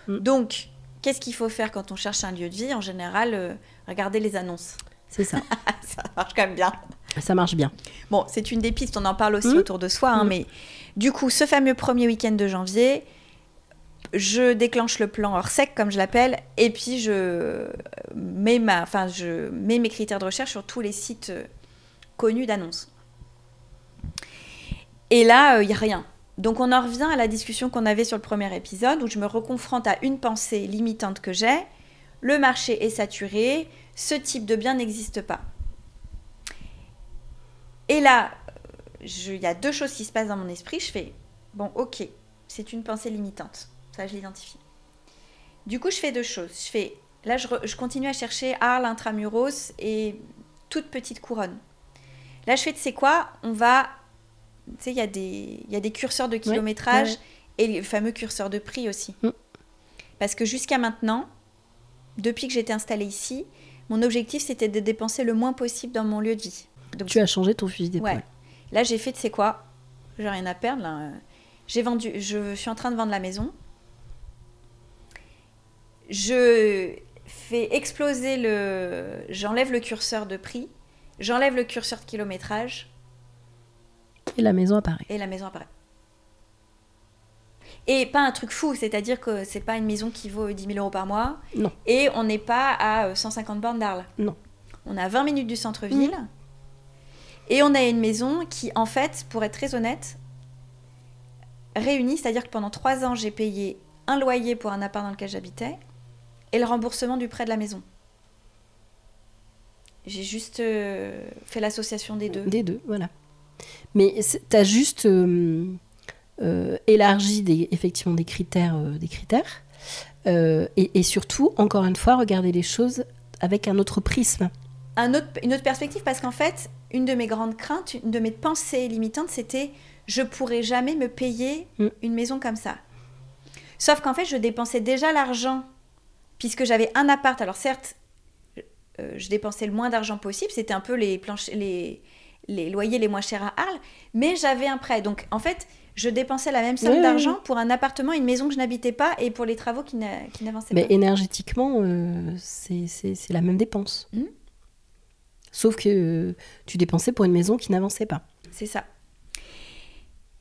Donc, qu'est-ce qu'il faut faire quand on cherche un lieu de vie? En général, euh, regarder les annonces. C'est ça. ça marche quand même bien. ça marche bien. Bon, c'est une des pistes, on en parle aussi Mm. autour de soi, hein, Mm. mais du coup, ce fameux premier week-end de janvier, je déclenche le plan hors sec, comme je l'appelle, et puis je mets, mes critères de recherche sur tous les sites euh, connus d'annonces. Et là, il n'y a rien. Donc on en revient à la discussion qu'on avait sur le premier épisode, où je me reconfronte à une pensée limitante que j'ai. Le marché est saturé, ce type de bien n'existe pas. Et là, il y a deux choses qui se passent dans mon esprit. Je fais, bon, ok, c'est une pensée limitante. Ça, je l'identifie. Du coup, je fais deux choses. Je fais, là, je, re- je continue à chercher Arles, Intramuros et toute petite couronne. Là, je fais, tu sais quoi On va. Tu sais, il y, a des- il y a des curseurs de kilométrage ouais. et le fameux curseur de prix aussi. Mm. Parce que jusqu'à maintenant, depuis que j'étais installée ici, mon objectif, c'était de dépenser le moins possible dans mon lieu de vie. Donc, Tu as changé ton fusil d'épaule. Ouais. Là, j'ai fait, tu sais quoi J'ai rien à perdre. là. J'ai vendu, je suis en train de vendre la maison. Je fais exploser le. J'enlève le curseur de prix. J'enlève le curseur de kilométrage Et la maison apparaît. et la maison apparaît. Et pas un truc fou, c'est-à-dire que c'est pas une maison qui vaut 10 000 euros par mois. Non. Et on n'est pas à euh, 150 bornes d'Arles. Non. On a 20 minutes du centre-ville. Et on a une maison qui, en fait, pour être très honnête, réunit, c'est-à-dire que pendant trois ans, j'ai payé un loyer pour un appart dans lequel j'habitais et le remboursement du prêt de la maison. J'ai juste euh, fait l'association des deux. Des deux, voilà. Mais tu as juste euh, euh, élargi des, effectivement des critères. des critères et, et surtout, encore une fois, regarder les choses avec un autre prisme. un autre, une autre perspective parce qu'en fait, une de mes grandes craintes, une de mes pensées limitantes, c'était je pourrais jamais me payer Mm. une maison comme ça. Sauf qu'en fait, je dépensais déjà l'argent puisque j'avais un appart. Alors certes, euh, je dépensais le moins d'argent possible, c'était un peu les, planchers, les, les loyers les moins chers à Arles, mais j'avais un prêt. Donc en fait, je dépensais la même somme Oui, oui, d'argent pour un appartement, une maison que je n'habitais pas et pour les travaux qui n'a- qui n'avançaient Mais pas. énergétiquement, euh, c'est la même dépense. Mhm. Sauf que euh, tu dépensais pour une maison qui n'avançait pas. C'est ça.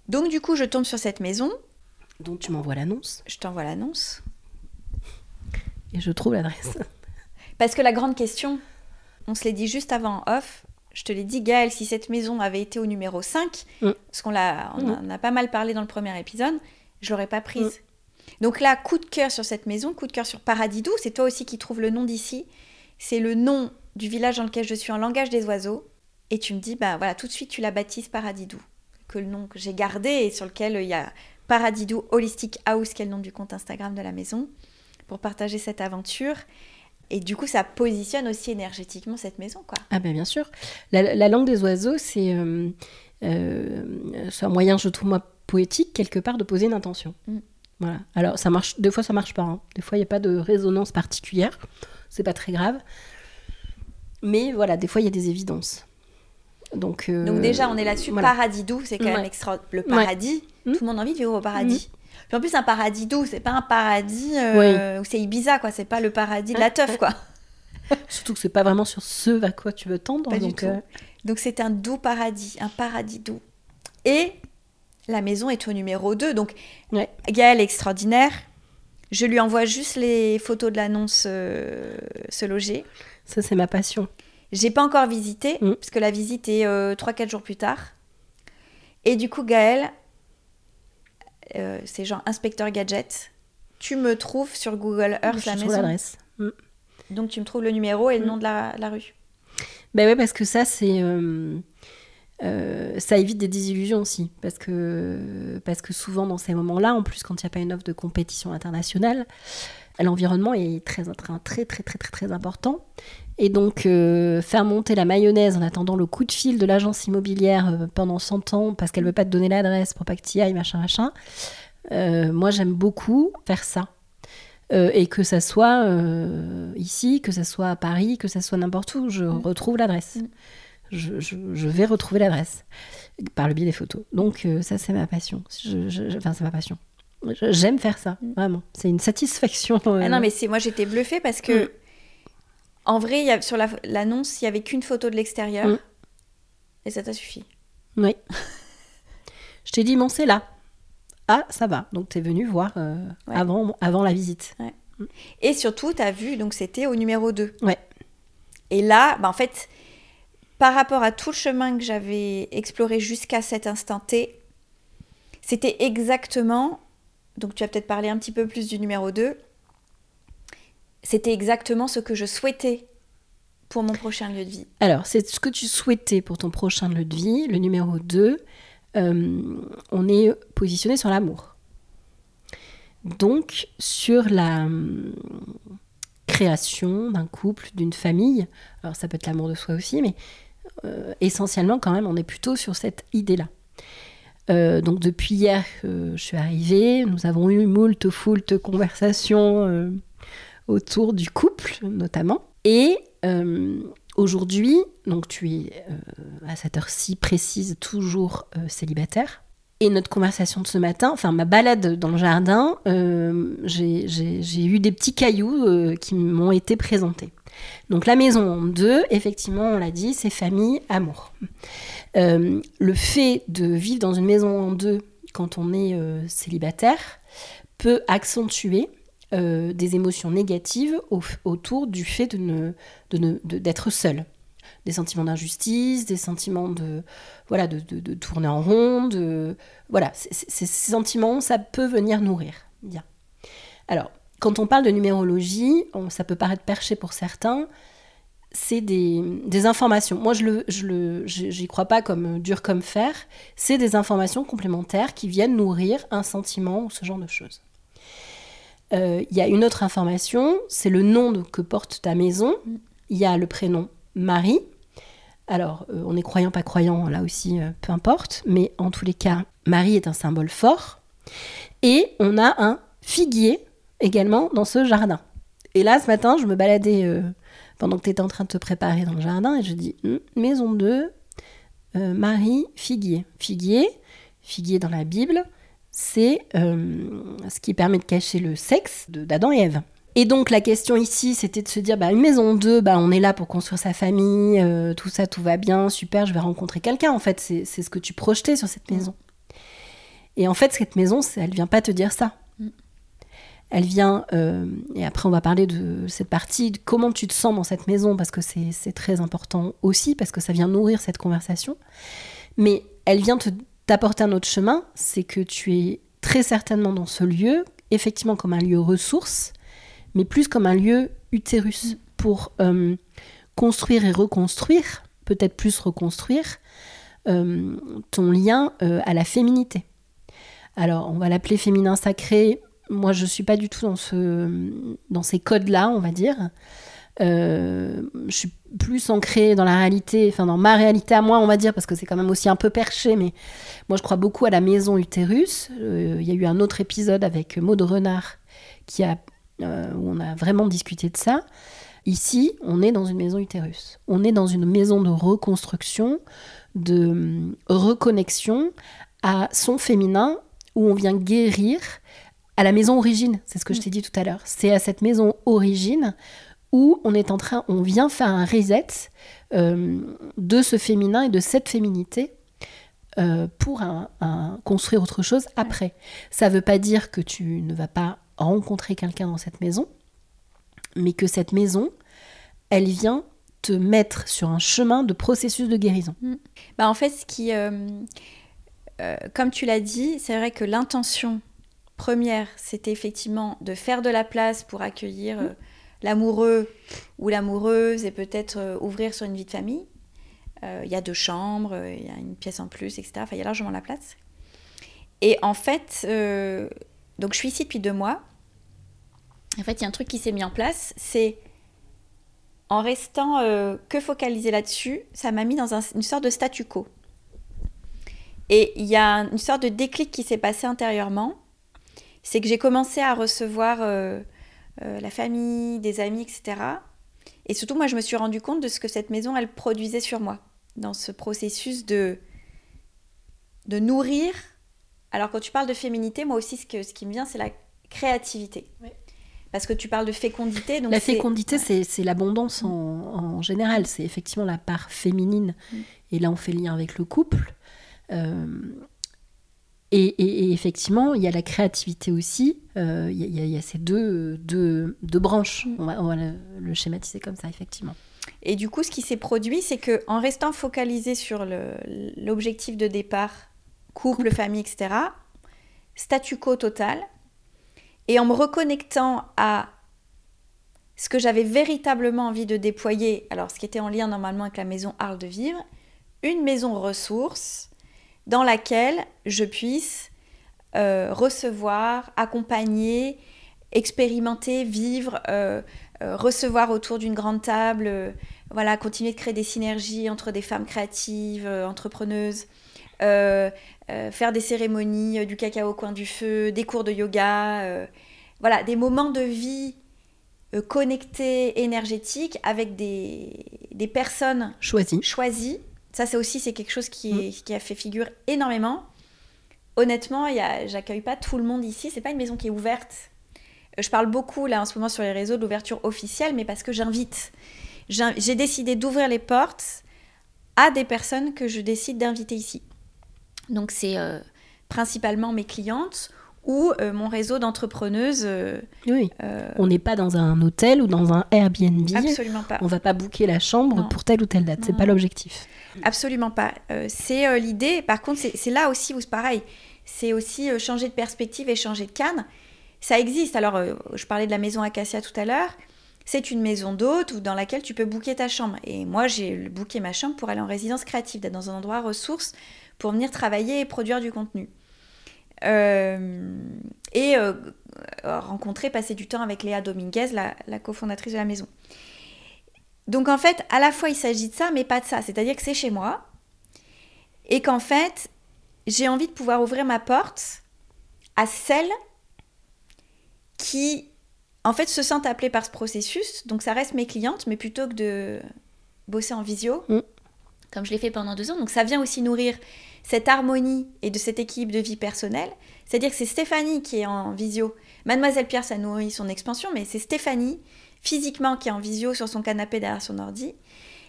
Donc du coup, je tombe sur cette maison. Donc tu m'envoies l'annonce Je t'envoie l'annonce. Et je trouve l'adresse. Parce que la grande question, on se l'est dit juste avant en off, je te l'ai dit, Gaëlle, si cette maison avait été au numéro 5, Mm. parce qu'on l'a, on Mm. en a pas mal parlé dans le premier épisode, je l'aurais pas prise. Donc là, coup de cœur sur cette maison, coup de cœur sur Paradis Doux, c'est toi aussi qui trouves le nom d'ici. C'est le nom du village dans lequel je suis en langage des oiseaux. Et tu me dis, bah voilà, tout de suite tu la baptises Paradis Doux. Que le nom que j'ai gardé et sur lequel euh, il y a Paradis Doux Holistic House, qui est le nom du compte Instagram de la maison, pour partager cette aventure. Et du coup, ça positionne aussi énergétiquement cette maison, quoi. Ah ben bien sûr. La, la langue des oiseaux, c'est euh, euh, c'est un moyen, je trouve moi, poétique, quelque part, de poser une intention. Mm. Voilà. Alors, ça marche, des fois, ça marche pas. hein. Des fois, il n'y a pas de résonance particulière. C'est pas très grave. Mais voilà, des fois, il y a des évidences. Donc, euh, Donc déjà, on est là-dessus. voilà. Paradis doux, c'est quand Ouais. même extra. Le paradis, Mm. tout le monde a envie de vivre au paradis. Puis en plus, un paradis doux, c'est pas un paradis euh, où c'est Ibiza, quoi. C'est pas le paradis de la teuf, quoi. Surtout que c'est pas vraiment sur ce à quoi tu veux tendre. Pas du donc, tout. euh, Donc c'est un doux paradis, un paradis doux. Et la maison est au numéro 2. Donc Ouais. Gaëlle est extraordinaire. Je lui envoie juste les photos de l'annonce euh, se loger. ça, c'est ma passion. J'ai pas encore visité, Mm. parce que la visite est 3-4 jours plus tard. Et du coup, Gaël, euh, c'est genre inspecteur gadget. Tu me trouves sur Google Earth Je la maison. l'adresse. Mm. Donc tu me trouves le numéro et le Mm. nom de la, la rue. Ben ouais, parce que ça, c'est. euh, euh, ça évite des désillusions aussi. Parce que, parce que souvent, dans ces moments-là, en plus, quand il n'y a pas une offre de compétition internationale, l'environnement est très, très, très, très, très, très, très important. Et donc, euh, faire monter la mayonnaise en attendant le coup de fil de l'agence immobilière euh, pendant 100 ans parce qu'elle veut pas te donner l'adresse pour pas que tu ailles, machin, machin. euh, moi, j'aime beaucoup faire ça. Et que ça soit ici, que ça soit à Paris, que ça soit n'importe où, je Mm. retrouve l'adresse. Mm. Je, je- je vais retrouver l'adresse par le biais des photos. Donc ça, c'est ma passion. Je- enfin, c'est ma passion. J'aime faire ça, Mm. vraiment. C'est une satisfaction. Ah non, mais c'est moi j'étais bluffée parce que. En vrai, il y a, sur la- l'annonce, il y avait qu'une photo de l'extérieur Mm. et ça t'a suffi? Oui. je t'ai dit, bon, c'est là. Ah, ça va. Donc, tu es venu voir euh, Ouais. avant, avant la visite. Et surtout, tu as vu, donc c'était au numéro 2. Ouais. Et là, bah, en fait, par rapport à tout le chemin que j'avais exploré jusqu'à cet instant T, c'était exactement, donc tu vas peut-être parler un petit peu plus du numéro 2, c'était exactement ce que je souhaitais pour mon prochain lieu de vie. Alors, c'est ce que tu souhaitais pour ton prochain lieu de vie. Le numéro 2, euh, on est positionné sur l'amour. Donc, sur la hum, création d'un couple, d'une famille. Alors, ça peut être l'amour de soi aussi, mais euh, essentiellement, quand même, on est plutôt sur cette idée-là. Euh, donc, depuis hier je suis arrivée, nous avons eu moult, foult conversations euh, autour du couple, notamment. Et euh, aujourd'hui, donc tu es euh, à cette heure-ci précise toujours euh, célibataire. Et notre conversation de ce matin, enfin ma balade dans le jardin, j'ai eu des petits cailloux qui m'ont été présentés. Donc la maison en deux, effectivement, on l'a dit, c'est famille, amour. Le fait de vivre dans une maison en deux quand on est célibataire peut accentuer euh, des émotions négatives au- autour du fait de ne, d'être seul. Des sentiments d'injustice, des sentiments de, voilà, de, tourner en rond, de, voilà, ces sentiments, ça peut venir nourrir. Bien. Alors, quand on parle de numérologie, ça peut paraître perché pour certains, c'est des, des informations. Moi, je le, je le, j'y crois pas comme dur comme fer. C'est des informations complémentaires qui viennent nourrir un sentiment ou ce genre de choses. Euh, Il y a une autre information, c'est le nom que porte ta maison. Il y a le prénom Marie. Alors, euh, on est croyant, pas croyant, là aussi, euh, peu importe. Mais en tous les cas, Marie est un symbole fort. Et on a un figuier également dans ce jardin. Et là, ce matin, je me baladais euh, pendant que tu étais en train de te préparer dans le jardin et je dis Hum, maison 2, euh, Marie, figuier. Figuier, figuier dans la Bible, c'est euh, ce qui permet de cacher le sexe d'Adam et Ève. Et donc la question ici, c'était de se dire, bah, une maison 2, bah, on est là pour construire sa famille, euh, tout ça, tout va bien, super, je vais rencontrer quelqu'un. En fait, c'est ce que tu projetais sur cette maison. Et en fait, cette maison, elle vient pas te dire ça. Elle vient, euh, et après on va parler de cette partie, de comment tu te sens dans cette maison, parce que c'est très important aussi, parce que ça vient nourrir cette conversation. Mais elle vient te- t'apporter un autre chemin, c'est que tu es très certainement dans ce lieu, effectivement comme un lieu ressource, mais plus comme un lieu utérus pour euh, construire et reconstruire, peut-être plus reconstruire, euh, ton lien euh, à la féminité. Alors, on va l'appeler féminin sacré. Moi, je suis pas du tout dans, ce, dans ces codes-là, on va dire. Euh, je suis plus ancrée dans la réalité, enfin dans ma réalité à moi, on va dire, parce que c'est quand même aussi un peu perché, mais moi je crois beaucoup à la maison utérus. Euh, Il y a eu un autre épisode avec Maud Renard qui a, euh, où on a vraiment discuté de ça. Ici, on est dans une maison utérus. On est dans une maison de reconstruction, de reconnexion à son féminin, où on vient guérir à la maison origine. C'est ce que je t'ai dit tout à l'heure. C'est à cette maison origine où on est en train, on vient faire un reset euh, de ce féminin et de cette féminité euh, pour un- un- construire autre chose après. Ça ne veut pas dire que tu ne vas pas rencontrer quelqu'un dans cette maison, mais que cette maison, elle vient te mettre sur un chemin de processus de guérison. Bah, en fait, ce qui. euh, comme tu l'as dit, c'est vrai que l'intention première, c'était effectivement de faire de la place pour accueillir euh, l'amoureux ou l'amoureuse et peut-être euh, ouvrir sur une vie de famille. Il y a deux chambres, il y a une pièce en plus, etc. Enfin, il y a largement la place. Et en fait, donc je suis ici depuis deux mois. En fait, il y a un truc qui s'est mis en place, c'est en restant que focalisé là-dessus, ça m'a mis dans une sorte de statu quo. Et il y a une sorte de déclic qui s'est passé intérieurement. C'est que j'ai commencé à recevoir euh, euh, la famille, des amis, etc. Et surtout, moi, je me suis rendu compte de ce que cette maison, elle produisait sur moi, dans ce processus de, de nourrir. Alors, quand tu parles de féminité, moi aussi, ce, que, ce qui me vient, c'est la créativité. Parce que tu parles de fécondité. Donc la fécondité, c'est l'abondance en, général. C'est effectivement la part féminine. Mm. Et là, on fait lien avec le couple. Euh, et, effectivement, il y a la créativité aussi. Euh, il, y a, ces deux, deux, branches. On va, le, schématiser comme ça, effectivement. Et du coup, ce qui s'est produit, c'est que en restant focalisé sur l'objectif de départ, couple, famille, etc., statu quo total, et en me reconnectant à ce que j'avais véritablement envie de déployer, alors ce qui était en lien normalement avec la maison Arles de Vivre, une maison ressource dans laquelle je puisse euh, recevoir, accompagner, expérimenter, vivre, euh, euh, recevoir autour d'une grande table, voilà, continuer de créer des synergies entre des femmes créatives, entrepreneuses, faire des cérémonies, du cacao au coin du feu, des cours de yoga, voilà, des moments de vie connectés, énergétiques, avec des, des personnes choisies. choisies ça, c'est aussi c'est quelque chose qui, mm. qui, a fait figure énormément. Honnêtement, j'accueille pas tout le monde ici. C'est pas une maison qui est ouverte. Euh, je parle beaucoup là en ce moment sur les réseaux d'ouverture officielle, mais parce que j'invite. J'ai décidé d'ouvrir les portes à des personnes que je décide d'inviter ici. Donc c'est euh, principalement mes clientes ou euh, mon réseau d'entrepreneuses. oui. on n'est pas dans un hôtel ou dans un Airbnb. Absolument pas. On va pas booker la chambre pour telle ou telle date. C'est pas l'objectif. Absolument pas. Euh, c'est euh, l'idée. Par contre, c'est là aussi où c'est pareil. C'est aussi euh, changer de perspective et changer de canne. Ça existe. Alors, je parlais de la maison Acacia tout à l'heure. C'est une maison d'hôte dans laquelle tu peux booker ta chambre. Et moi, j'ai booké ma chambre pour aller en résidence créative, d'être dans un endroit ressource pour venir travailler et produire du contenu. Et rencontrer, passer du temps avec Léa Dominguez, la, la cofondatrice de la maison. Donc en fait, à la fois il s'agit de ça, mais pas de ça. C'est-à-dire que c'est chez moi et qu'en fait, j'ai envie de pouvoir ouvrir ma porte à celles qui, en fait, se sentent appelées par ce processus. Donc ça reste mes clientes, mais plutôt que de bosser en visio, mm. comme je l'ai fait pendant deux ans. Donc ça vient aussi nourrir cette harmonie et de cette équipe de vie personnelle. C'est-à-dire que c'est Stéphanie qui est en visio. Mademoiselle Pierre, ça nourrit son expansion, mais c'est Stéphanie physiquement qui est en visio sur son canapé derrière son ordi.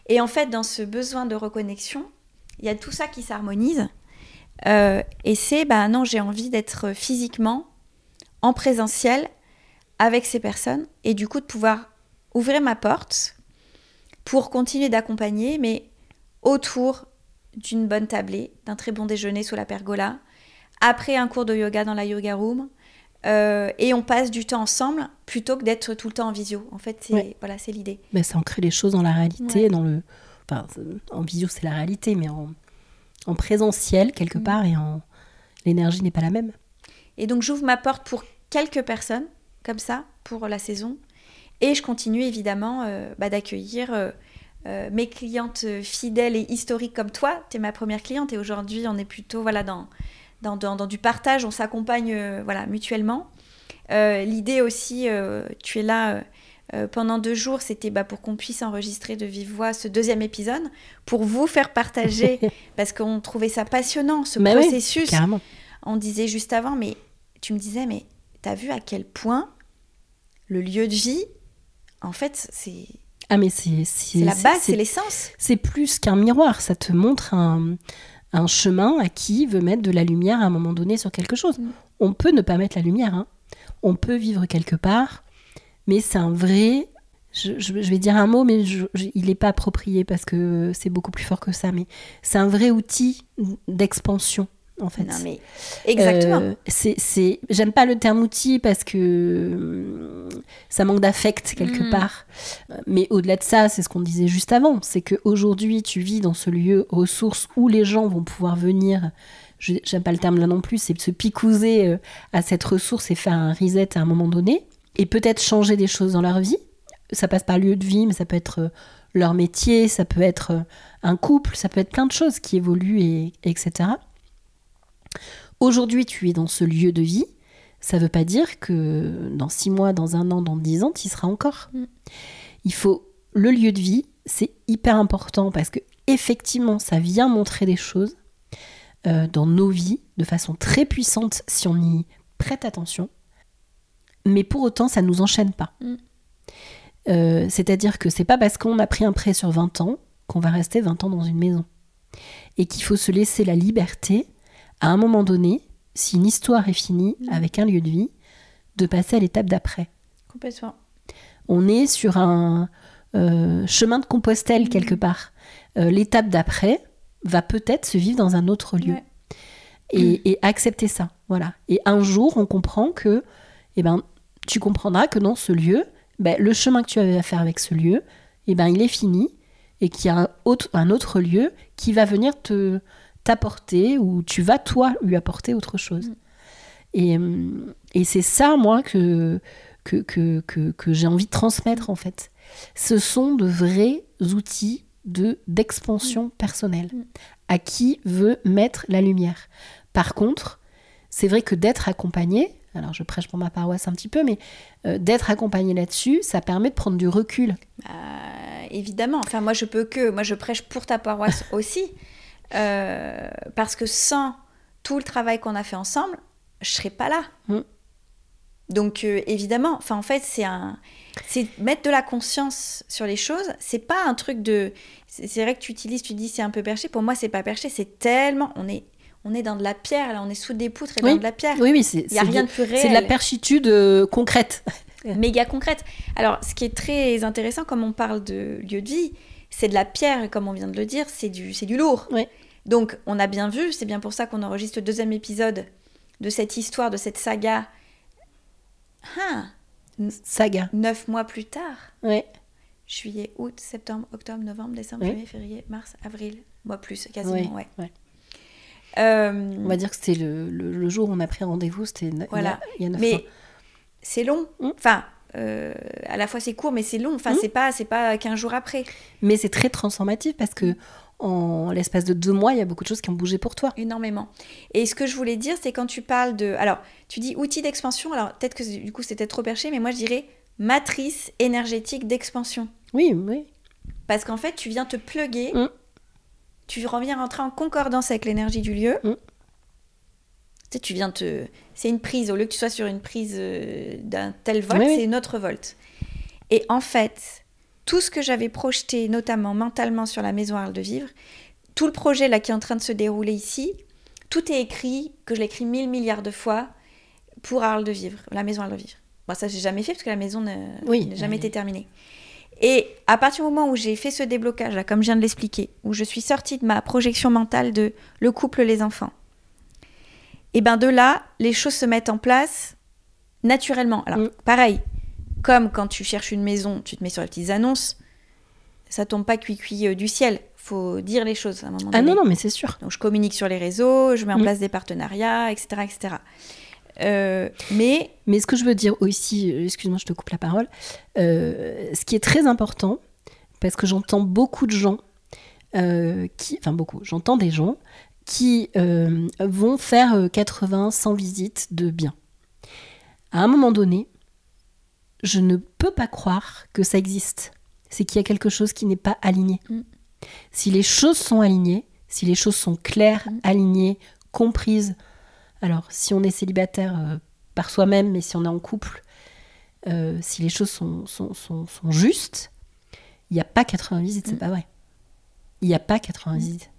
Et en fait, dans ce besoin de reconnexion, il y a tout ça qui s'harmonise. Euh, et c'est, bah non, j'ai envie d'être physiquement en présentiel avec ces personnes et du coup de pouvoir ouvrir ma porte pour continuer d'accompagner, mais autour d'une bonne tablée, d'un très bon déjeuner sous la pergola, après un cours de yoga dans la yoga room, euh, et on passe du temps ensemble plutôt que d'être tout le temps en visio. En fait, c'est voilà, c'est l'idée. Mais ça ancre les choses dans la réalité, dans le. Enfin, en visio, c'est la réalité, mais en, en présentiel quelque mm. part et en l'énergie n'est pas la même. Et donc j'ouvre ma porte pour quelques personnes comme ça pour la saison, et je continue évidemment euh, bah, d'accueillir. Euh, mes clientes fidèles et historiques comme toi, tu es ma première cliente et aujourd'hui on est plutôt voilà dans dans, du partage, on s'accompagne euh, voilà, mutuellement. Euh, l'idée aussi, euh, tu es là pendant deux jours, c'était bah, pour qu'on puisse enregistrer de vive voix ce deuxième épisode, pour vous faire partager, parce qu'on trouvait ça passionnant, ce processus. on disait juste avant, mais tu me disais, mais t'as vu à quel point le lieu de vie, en fait, c'est... Ah mais c'est... la base, c'est l'essence. C'est plus qu'un miroir, ça te montre un un chemin à qui veut mettre de la lumière à un moment donné sur quelque chose. Mm. On peut ne pas mettre la lumière, hein. on peut vivre quelque part, mais c'est un vrai... Je, vais dire un mot, mais il n'est pas approprié parce que c'est beaucoup plus fort que ça, mais c'est un vrai outil d'expansion. En fait. Non, mais exactement. Euh, c'est, j'aime pas le terme outil parce que hum, ça manque d'affect quelque Mm. part. Euh, Mais au-delà de ça, c'est ce qu'on disait juste avant, c'est qu'aujourd'hui, tu vis dans ce lieu ressource où les gens vont pouvoir venir. J'aime pas le terme là non plus, c'est de se picouser euh, à cette ressource et faire un reset à un moment donné et peut-être changer des choses dans leur vie. Ça passe par lieu de vie, mais ça peut être euh, leur métier, ça peut être euh, un couple, ça peut être plein de choses qui évoluent et etc. Aujourd'hui, tu es dans ce lieu de vie. Ça ne veut pas dire que dans six mois, dans un an, dans dix ans, tu y seras encore. Mm. Il faut le lieu de vie, c'est hyper important parce que effectivement, ça vient montrer des choses euh, dans nos vies de façon très puissante si on y prête attention. Mais pour autant, ça ne nous enchaîne pas. Mm. Euh, C'est-à-dire que c'est pas parce qu'on a pris un prêt sur 20 ans qu'on va rester 20 ans dans une maison. Et qu'il faut se laisser la liberté, à un moment donné, si une histoire est finie Mm. avec un lieu de vie, de passer à l'étape d'après. Complètement. On est sur un euh, chemin de Compostelle Mm. quelque part. Euh, l'étape d'après va peut-être se vivre dans un autre lieu. Ouais. Et, et accepter ça. Voilà. Et un jour, on comprend que, eh ben, tu comprendras que dans ce lieu, ben, le chemin que tu avais à faire avec ce lieu, eh ben, il est fini et qu'il y a un autre, un autre lieu qui va venir te t'apporter ou tu vas toi lui apporter autre chose. Mm. Et, hum, et c'est ça, moi, que, que, que, que, que j'ai envie de transmettre, en fait. Ce sont de vrais outils de d'expansion personnelle Mm. à qui veut mettre la lumière. Par contre, c'est vrai que d'être accompagné, alors je prêche pour ma paroisse un petit peu, mais euh, d'être accompagné là-dessus, ça permet de prendre du recul. Euh, évidemment. Enfin, moi, je peux que. Moi, je prêche pour ta paroisse aussi. Euh, parce que sans tout le travail qu'on a fait ensemble, je serais pas là. Mm. Donc, euh, évidemment, enfin, en fait, c'est un. C'est mettre de la conscience sur les choses. C'est pas un truc de. C'est vrai que tu utilises, tu dis c'est un peu perché. Pour moi, c'est pas perché. C'est tellement. On est, on est dans de la pierre, là. On est sous des poutres et Oui. dans de la pierre. Oui, oui, c'est Il n'y a rien de, de plus réel. c'est de la perchitude euh, concrète. méga concrète. Alors, ce qui est très intéressant, comme on parle de lieu de vie, c'est de la pierre, comme on vient de le dire, c'est du, c'est du lourd. Ouais. Donc, on a bien vu, c'est bien pour ça qu'on enregistre le deuxième épisode de cette histoire, de cette saga. Ah, Saga. neuf mois plus tard, Ouais. juillet, août, septembre, octobre, novembre, décembre, Ouais. janvier, février, mars, avril, mois plus, quasiment, ouais. ouais. Euh, On va dire que c'était le, le- le jour où on a pris rendez-vous, c'était il y a- Voilà. il y a neuf mais mois. c'est long. Mm. Enfin, euh, à la fois c'est court, mais c'est long. Enfin, Mm. c'est pas, c'est pas 15 jours après. Mais c'est très transformatif parce que en l'espace de deux mois, il y a beaucoup de choses qui ont bougé pour toi. Énormément. Et ce que je voulais dire, c'est quand tu parles de... Alors, tu dis outil d'expansion, alors peut-être que du coup c'était trop perché, mais moi je dirais matrice énergétique d'expansion. Oui, oui. Parce qu'en fait, tu viens te pluguer, Mm. tu reviens rentrer en concordance avec l'énergie du lieu. Mm. Tu sais, tu viens te... C'est une prise, au lieu que tu sois sur une prise euh, d'un tel volt, Oui, oui. c'est une autre volt. Et en fait, tout ce que j'avais projeté, notamment mentalement sur la maison Arles de Vivre, tout le projet là qui est en train de se dérouler ici, tout est écrit, que je l'ai écrit mille milliards de fois, pour Arles de Vivre, la maison Arles de Vivre. Bon, ça, j'ai jamais fait parce que la maison n'a Oui, jamais été terminée. Et à partir du moment où j'ai fait ce déblocage, là, comme je viens de l'expliquer, où je suis sortie de ma projection mentale de le couple, les enfants, et ben de là, les choses se mettent en place naturellement. Alors, Mm. pareil, comme quand tu cherches une maison, tu te mets sur les petites annonces, ça tombe pas cuit-cuit euh, du ciel. Faut dire les choses à un moment Ah donné. non, non, mais c'est sûr. Donc je communique sur les réseaux, je mets en Mm. place des partenariats, etc. etc. Euh, mais Mais ce que je veux dire aussi, euh, excuse-moi, je te coupe la parole, euh, ce qui est très important, parce que j'entends beaucoup de gens euh, qui, enfin beaucoup, j'entends des gens qui vont faire euh, 80, 100 visites de biens. À un moment donné, je ne peux pas croire que ça existe. C'est qu'il y a quelque chose qui n'est pas aligné. Mm. Si les choses sont alignées, si les choses sont claires, Mm. alignées, comprises, alors si on est célibataire euh, par soi-même, mais si on est en couple, euh, si les choses sont, sont, sont, sont justes, il n'y a pas 80 visites, c'est Mm. pas vrai. Il n'y a pas 80 visites.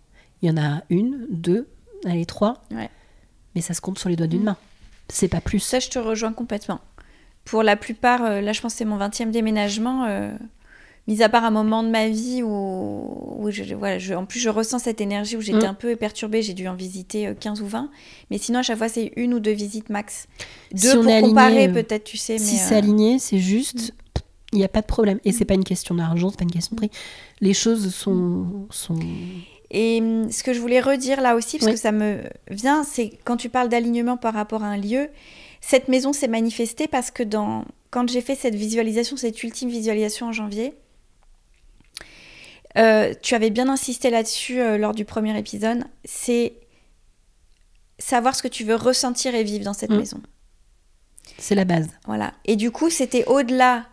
Il y en a une, deux, allez, trois, Ouais. mais ça se compte sur les doigts d'une main. C'est pas plus. ça, je te rejoins complètement. Pour la plupart, euh, là, je pense que c'est mon 20e déménagement. euh, mis à part un moment de ma vie où, où je, voilà, je- en plus je ressens cette énergie où j'étais Mm. un peu perturbée, j'ai dû en visiter euh, 15 ou 20, mais sinon à chaque fois c'est une ou deux visites max. Si Deux on pour est comparer euh, peut-être, tu sais, mais... Si euh, c'est aligné, c'est juste, il n'y a pas de problème. Et c'est pas une question d'argent, c'est pas une question de prix. Les choses sont. sont... Et ce que je voulais redire là aussi, parce Oui. que ça me vient, c'est quand tu parles d'alignement par rapport à un lieu, cette maison s'est manifestée parce que dans, quand j'ai fait cette visualisation, cette ultime visualisation en janvier, euh, tu avais bien insisté là-dessus euh, lors du premier épisode, c'est savoir ce que tu veux ressentir et vivre dans cette Mm. maison. C'est la base. Voilà. Et du coup, c'était au-delà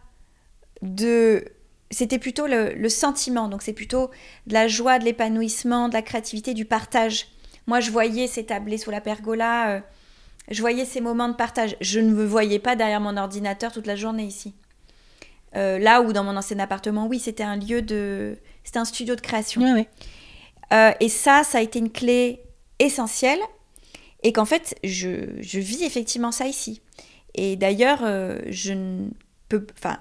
de. C'était plutôt le, le sentiment. Donc, c'est plutôt de la joie, de l'épanouissement, de la créativité, du partage. Moi, je voyais ces tablés sous la pergola. euh, je voyais ces moments de partage. Je ne me voyais pas derrière mon ordinateur toute la journée ici. Euh, là où dans mon ancien appartement, oui, c'était un lieu de. C'était un studio de création. Euh, et ça, ça a été une clé essentielle. Et qu'en fait, je, je vis effectivement ça ici. Et d'ailleurs, euh, je ne peux. Enfin,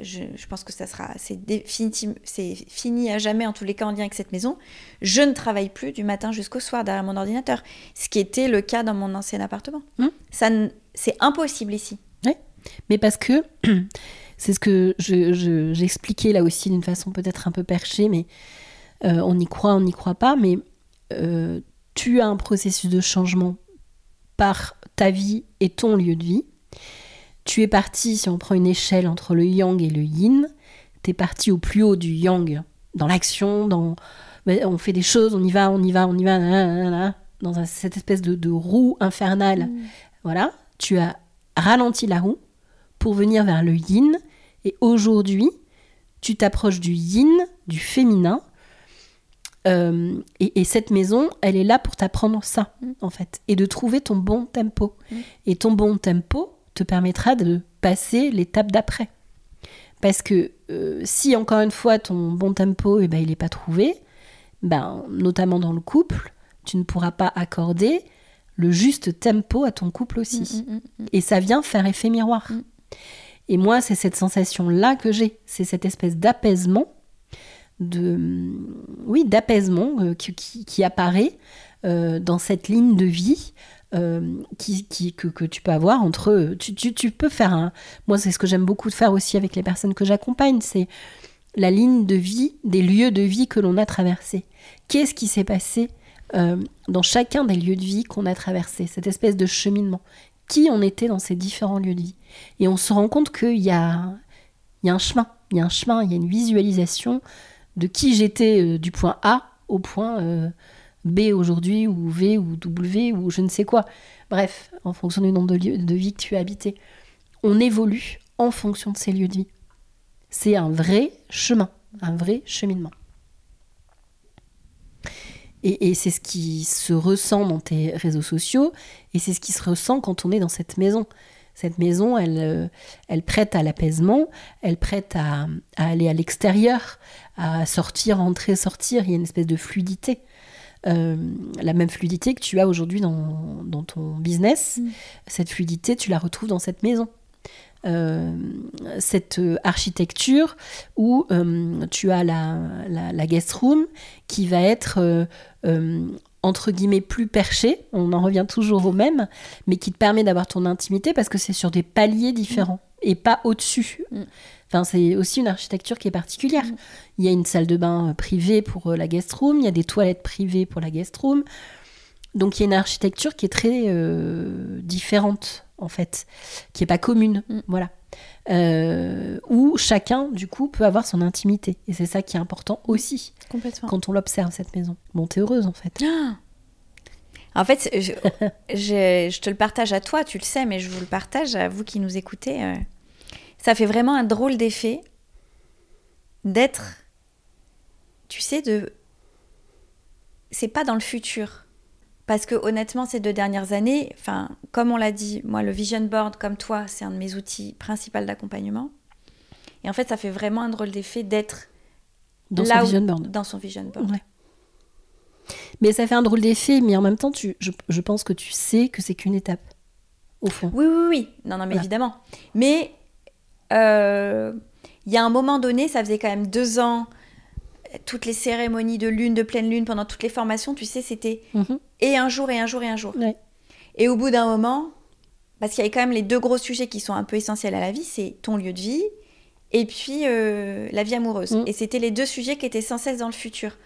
je, je pense que ça sera. C'est fini à jamais, en tous les cas, en lien avec cette maison. Je ne travaille plus du matin jusqu'au soir derrière mon ordinateur. Ce qui était le cas dans mon ancien appartement. Hmm. Ça, c'est impossible ici. Mais parce que c'est ce que je- je- j'expliquais là aussi d'une façon peut-être un peu perchée, mais euh, on y croit, on n'y croit pas, mais euh, tu as un processus de changement par ta vie et ton lieu de vie. Tu es parti, si on prend une échelle entre le yang et le yin, tu es parti au plus haut du yang, dans l'action, dans ben, on fait des choses, on y va, on y va, on y va, dans cette espèce de, de roue infernale. Voilà, tu as ralenti la roue pour venir vers le yin. Et aujourd'hui, tu t'approches du yin, du féminin. Euh, et, et cette maison, elle est là pour t'apprendre ça, Mm. en fait, et de trouver ton bon tempo. Mm. Et ton bon tempo te permettra de passer l'étape d'après. Parce que euh, si, encore une fois, ton bon tempo, eh ben, il n'est pas trouvé, ben, notamment dans le couple, tu ne pourras pas accorder le juste tempo à ton couple aussi. Mm, mm, mm. Et ça vient faire effet miroir. Et moi, c'est cette sensation-là que j'ai. C'est cette espèce d'apaisement, de, oui, d'apaisement euh, qui, qui- qui apparaît euh, dans cette ligne de vie euh, qui, que, tu peux avoir entre. Tu, tu- peux faire un. Moi, c'est ce que j'aime beaucoup de faire aussi avec les personnes que j'accompagne, c'est la ligne de vie des lieux de vie que l'on a traversés. Qu'est-ce qui s'est passé euh, dans chacun des lieux de vie qu'on a traversés Cette espèce de cheminement? Qui on était dans ces différents lieux de vie? Et on se rend compte qu'il y a, un chemin. Il y a un chemin, il y a une visualisation de qui j'étais euh, du point A au point B aujourd'hui, ou V, ou W, ou je ne sais quoi. Bref, en fonction du nombre de lieux de vie que tu as habité. On évolue en fonction de ces lieux de vie. C'est un vrai chemin, un vrai cheminement. Et, c'est ce qui se ressent dans tes réseaux sociaux, et c'est ce qui se ressent quand on est dans cette maison. Cette maison, elle, euh, elle prête à l'apaisement, elle prête à, à aller à l'extérieur, à sortir, entrer, sortir. Il y a une espèce de fluidité. Euh, la même fluidité que tu as aujourd'hui dans, dans ton business, Mm. cette fluidité, tu la retrouves dans cette maison. Euh, cette euh, architecture où euh, tu as la, la, la guest room qui va être entre guillemets plus perchée, on en revient toujours au même, mais qui te permet d'avoir ton intimité parce que c'est sur des paliers différents et pas au-dessus. Mm. Enfin, c'est aussi une architecture qui est particulière. Mm. Il y a une salle de bain euh, privée pour euh, la guest room, il y a des toilettes privées pour la guest room. Donc il y a une architecture qui est très euh, différente en fait, qui est pas commune, Mm. voilà. Euh, où chacun du coup peut avoir son intimité et c'est ça qui est important aussi Complètement. quand on l'observe cette maison. Bon, t'es heureuse en fait. Ah. En fait, je, je- je te le partage à toi, tu le sais, mais je vous le partage à vous qui nous écoutez. euh. Ça fait vraiment un drôle d'effet d'être, tu sais, de... C'est pas dans le futur. Parce que honnêtement, ces deux dernières années, enfin, comme on l'a dit, moi, le vision board, comme toi, c'est un de mes outils principaux d'accompagnement. Et en fait, ça fait vraiment un drôle d'effet d'être Dans là son où- vision board. dans son vision board. Ouais. Mais ça fait un drôle d'effet, mais en même temps, tu, je, je pense que tu sais que c'est qu'une étape, au fond. Oui, oui, oui. Non, non, mais Voilà. évidemment. Mais euh, il y a un moment donné, ça faisait quand même deux ans, toutes les cérémonies de lune, de pleine lune, pendant toutes les formations, tu sais, c'était Mhm. et un jour et un jour et un jour. Ouais. Et au bout d'un moment, parce qu'il y avait quand même les deux gros sujets qui sont un peu essentiels à la vie, c'est ton lieu de vie et puis euh, la vie amoureuse. Mm. Et c'était les deux sujets qui étaient sans cesse dans le futur.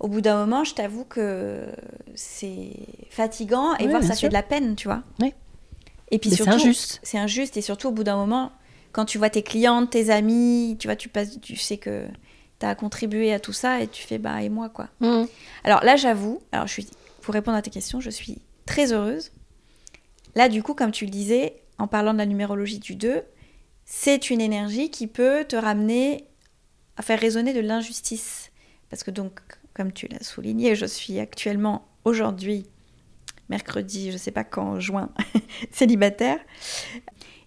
Au bout d'un moment, je t'avoue que c'est fatigant et voir ça sûr. fait de la peine, tu vois. Ouais. Et puis Mais c'est surtout, injuste. c'est injuste et surtout au bout d'un moment, quand tu vois tes clientes, tes amis, tu vois, tu passes, tu sais que as contribué à tout ça et tu fais bah et moi quoi. Mhm. Alors là, j'avoue, alors je suis, pour répondre à tes questions, je suis très heureuse. Là, du coup, comme tu le disais, en parlant de la numérologie du 2, c'est une énergie qui peut te ramener à faire résonner de l'injustice. Parce que donc, comme tu l'as souligné, je suis actuellement, aujourd'hui, mercredi, je sais pas quand, juin, célibataire.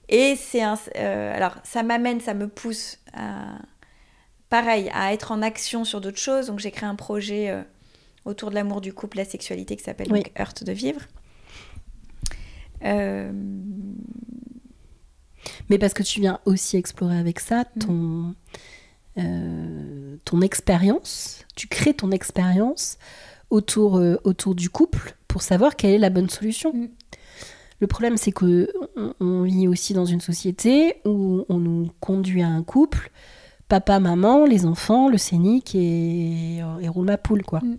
Et c'est un... euh, alors, ça m'amène, ça me pousse à... Pareil, à être en action sur d'autres choses. Donc, j'ai créé un projet euh, autour de l'amour du couple, la sexualité, qui s'appelle Oui. donc Heurte de vivre. Euh, Mais parce que tu viens aussi explorer avec ça Mm. ton, euh, ton expérience. Tu crées ton expérience autour, autour du couple pour savoir quelle est la bonne solution. Mm. Le problème, c'est que on, on vit aussi dans une société où on nous conduit à un couple, papa, maman, les enfants, le scénic et, et roule ma poule, quoi. Mm.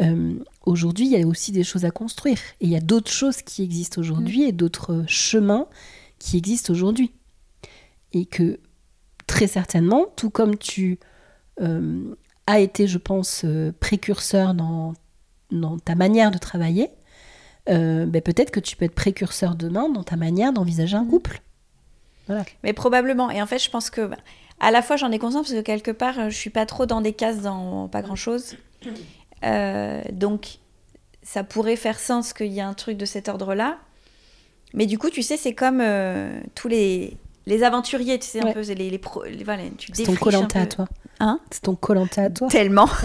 Euh, aujourd'hui, il y a aussi des choses à construire. Et il y a d'autres choses qui existent aujourd'hui et d'autres chemins qui existent aujourd'hui. Et que très certainement, tout comme tu euh, as été, je pense, euh, précurseur dans, dans ta manière de travailler, euh, ben peut-être que tu peux être précurseur demain dans ta manière d'envisager un couple. Mais probablement. Et en fait, je pense que bah, à la fois j'en ai conscience parce que quelque part, euh, je suis pas trop dans des cases dans pas grand chose. donc, ça pourrait faire sens qu'il y ait un truc de cet ordre-là. Mais du coup, tu sais, c'est comme euh, tous les, les aventuriers, tu sais, un peu, c'est les, les, pro- les- voilà, tu C'est ton défriches un colanta à toi. Hein? C'est ton colanta à toi. Tellement.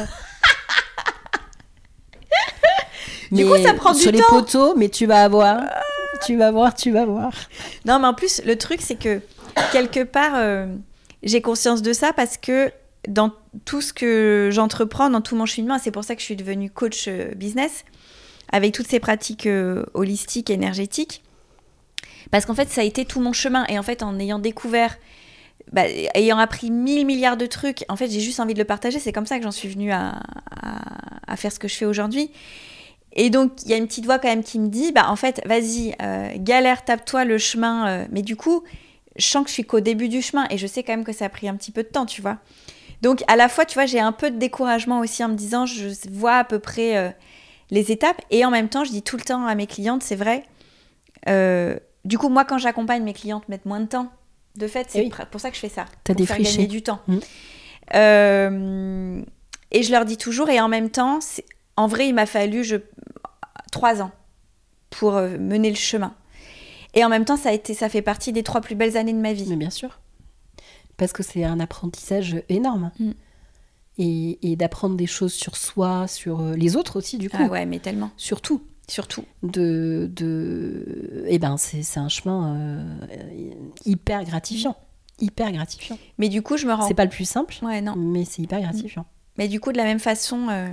Du coup, ça prend du sur les temps. poteaux, mais tu vas avoir, tu vas voir, tu vas voir. Non, mais en plus, le truc, c'est que quelque part, euh, j'ai conscience de ça parce que dans tout ce que j'entreprends, dans tout mon cheminement, c'est pour ça que je suis devenue coach euh, business, avec toutes ces pratiques euh, holistiques, énergétiques. Parce qu'en fait, ça a été tout mon chemin. Et en fait, en ayant découvert, bah, ayant appris mille milliards de trucs, en fait, j'ai juste envie de le partager. C'est comme ça que j'en suis venue à, faire ce que je fais aujourd'hui. Et donc, il y a une petite voix quand même qui me dit, bah en fait, vas-y, euh, galère, tape-toi le chemin. mais du coup, je sens que je suis qu'au début du chemin et je sais quand même que ça a pris un petit peu de temps, tu vois. Donc, à la fois, tu vois, j'ai un peu de découragement aussi en me disant, je vois à peu près euh, les étapes. Et en même temps, je dis tout le temps à mes clientes, c'est vrai. euh, du coup, moi, quand j'accompagne mes clientes, mettre moins de temps. De fait, c'est Eh oui. pour ça que je fais ça. T'as défriché. gagner du temps. Mm. Euh, et je leur dis toujours, et en même temps, en vrai, il m'a fallu je, trois ans pour mener le chemin. Et en même temps, ça, a été, ça fait partie des trois plus belles années de ma vie. Mais bien sûr. Parce que c'est un apprentissage énorme. Mm. Et, et d'apprendre des choses sur soi, sur euh, les autres aussi, du coup. Ah ouais, mais tellement. Surtout. Surtout. De, de... Eh ben, c'est un chemin euh, hyper gratifiant. Hyper gratifiant. Mais du coup, je me rends. C'est pas le plus simple, Ouais, non. mais c'est hyper gratifiant. Mais du coup, de la même façon euh,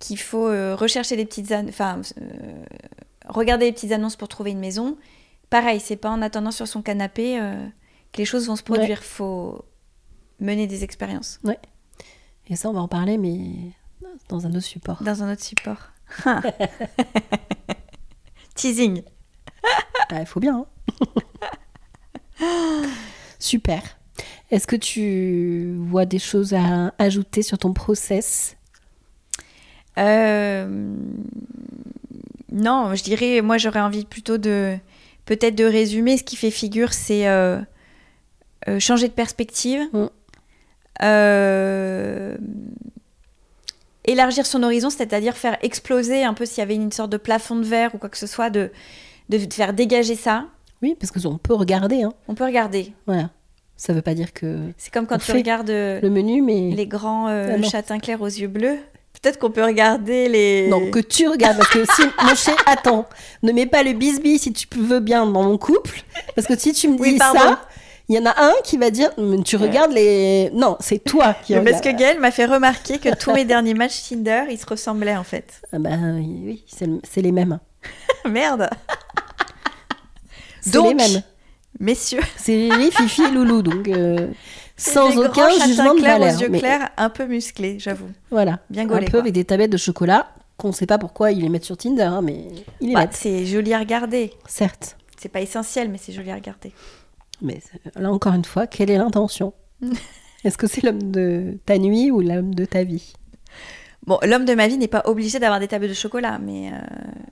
qu'il faut rechercher des petites enfin, euh, regarder les petites annonces pour trouver une maison, pareil, c'est pas en attendant sur son canapé euh, que les choses vont se produire. Faut mener des expériences Et ça, on va en parler, mais dans un autre support. dans un autre support. Teasing. Ah, Il faut bien. hein. Super. Est-ce que tu vois des choses à ajouter sur ton process? Euh, non, je dirais, moi j'aurais envie plutôt de peut-être de résumer. Ce qui fait figure, c'est euh, euh, changer de perspective, Mm. Euh, élargir son horizon, c'est-à-dire faire exploser un peu s'il y avait une sorte de plafond de verre ou quoi que ce soit, de, de faire dégager ça. Oui, parce qu'on peut regarder. Hein. On peut regarder. Voilà. Ça veut pas dire que C'est comme quand tu regardes le menu, mais les grands euh, Ah châtains clairs aux yeux bleus. Peut-être qu'on peut regarder les. non que tu regardes. Parce que si mon chéri, attends, ne mets pas le bisbis si tu veux bien dans mon couple, parce que si tu me dis Oui, ça, Il y en a un qui va dire Tu regardes les. Non, c'est toi qui Mais Parce regardes. que Gaël m'a fait remarquer que tous mes derniers matchs Tinder, ils se ressemblaient en fait. Ah bah oui, oui, c'est le- c'est les mêmes. Merde C'est Donc, les mêmes. Messieurs, C'est les Fifi et Loulou, donc euh, sans aucun jugement de valeur. aux yeux mais clairs, un peu musclés, j'avoue. Voilà, Bien un gaulés, peu quoi. avec des tablettes de chocolat qu'on ne sait pas pourquoi ils les mettent sur Tinder, hein, mais ils les Bah, mettent, c'est joli à regarder. certes. C'est pas essentiel, mais c'est joli à regarder. Mais c'est- là encore une fois, quelle est l'intention? Est-ce que c'est l'homme de ta nuit ou l'homme de ta vie? Bon, l'homme de ma vie n'est pas obligé d'avoir des tablettes de chocolat, mais... euh,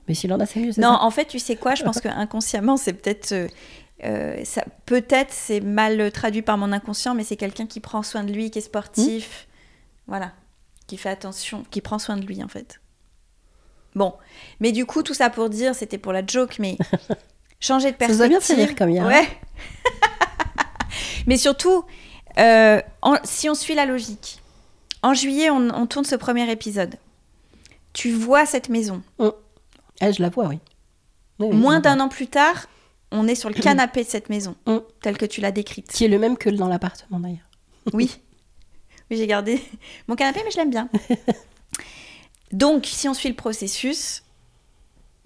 Mais s'il en a, c'est mieux, Non, ça? en fait, tu sais quoi? Je pense que inconsciemment, c'est peut-être... euh, euh, ça, peut-être c'est mal traduit par mon inconscient, mais c'est quelqu'un qui prend soin de lui, qui est sportif, voilà, qui fait attention, qui prend soin de lui en fait. Bon, mais du coup, tout ça pour dire, c'était pour la joke, mais changer de Ça perspective. a bien fait rire comme hier, hein. Ouais. mais surtout, euh, en- si on suit la logique, en juillet, on, on tourne ce premier épisode. Tu vois cette maison. Ah, je la vois, oui. Moins d'un an plus tard, on est sur le canapé de cette maison, Mm. telle que tu l'as décrite. Qui est le même que dans l'appartement d'ailleurs. Oui. Oui, j'ai gardé mon canapé, mais je l'aime bien. Donc, si on suit le processus,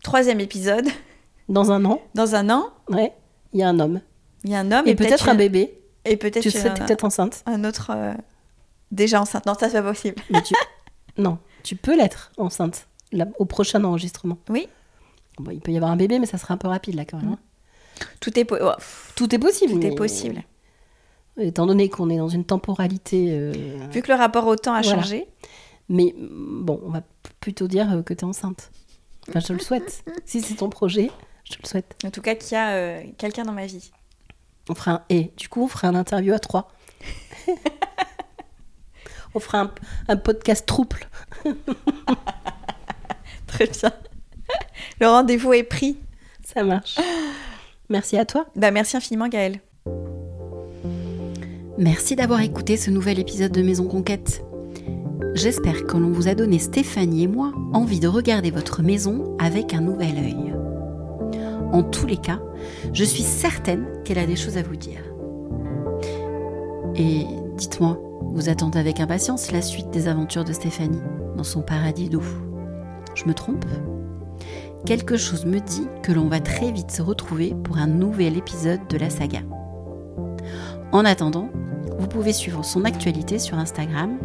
troisième épisode, Dans un an, dans un an, ouais, il y a un homme. il y a un homme Et, peut-être un bébé. Et peut-être Tu serais peut-être enceinte. un autre euh, déjà enceinte. Non, ça c'est pas possible. Mais tu... non, tu peux l'être enceinte là, au prochain enregistrement. Oui. Bon, il peut y avoir un bébé, mais ça sera un peu rapide là quand même. hein. Tout est, po- oh, Tout est possible. tout est mais- possible. Étant donné qu'on est dans une temporalité. euh, Vu que le rapport au temps a Voilà. changé, Mais mm, bon, on va plutôt dire euh, que tu es enceinte. Enfin, je le souhaite. si c'est ton projet, je le souhaite. en tout cas, qu'il y a euh, quelqu'un dans ma vie. On fera un et du coup, on fera un interview à trois. on fera un, un podcast trouble. Très bien. le rendez-vous est pris. Ça marche. Merci à toi. Bah, merci infiniment, Gaëlle. Merci d'avoir écouté ce nouvel épisode de Maison Conquête. J'espère que l'on vous a donné, Stéphanie et moi, envie de regarder votre maison avec un nouvel œil. En tous les cas, je suis certaine qu'elle a des choses à vous dire. Et dites-moi, vous attendez avec impatience la suite des aventures de Stéphanie dans son paradis doux. Je me trompe? Quelque chose me dit que l'on va très vite se retrouver pour un nouvel épisode de la saga. En attendant, vous pouvez suivre son actualité sur Instagram,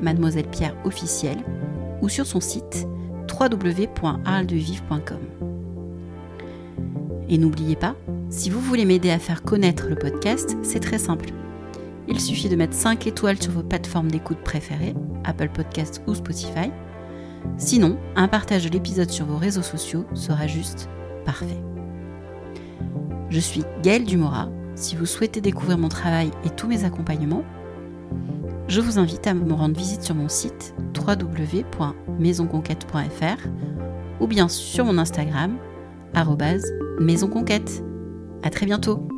mademoiselle ou sur son site www.arledevive.com. Et n'oubliez pas, si vous voulez m'aider à faire connaître le podcast, c'est très simple. Il suffit de mettre 5 étoiles sur vos plateformes d'écoute préférées, Apple Podcasts ou Spotify. Sinon, un partage de l'épisode sur vos réseaux sociaux sera juste parfait. Je suis Gaëlle Dumora. Si vous souhaitez découvrir mon travail et tous mes accompagnements, je vous invite à me rendre visite sur mon site www.maisonconquête.fr ou bien sur mon Instagram, maisonconquête. À très bientôt!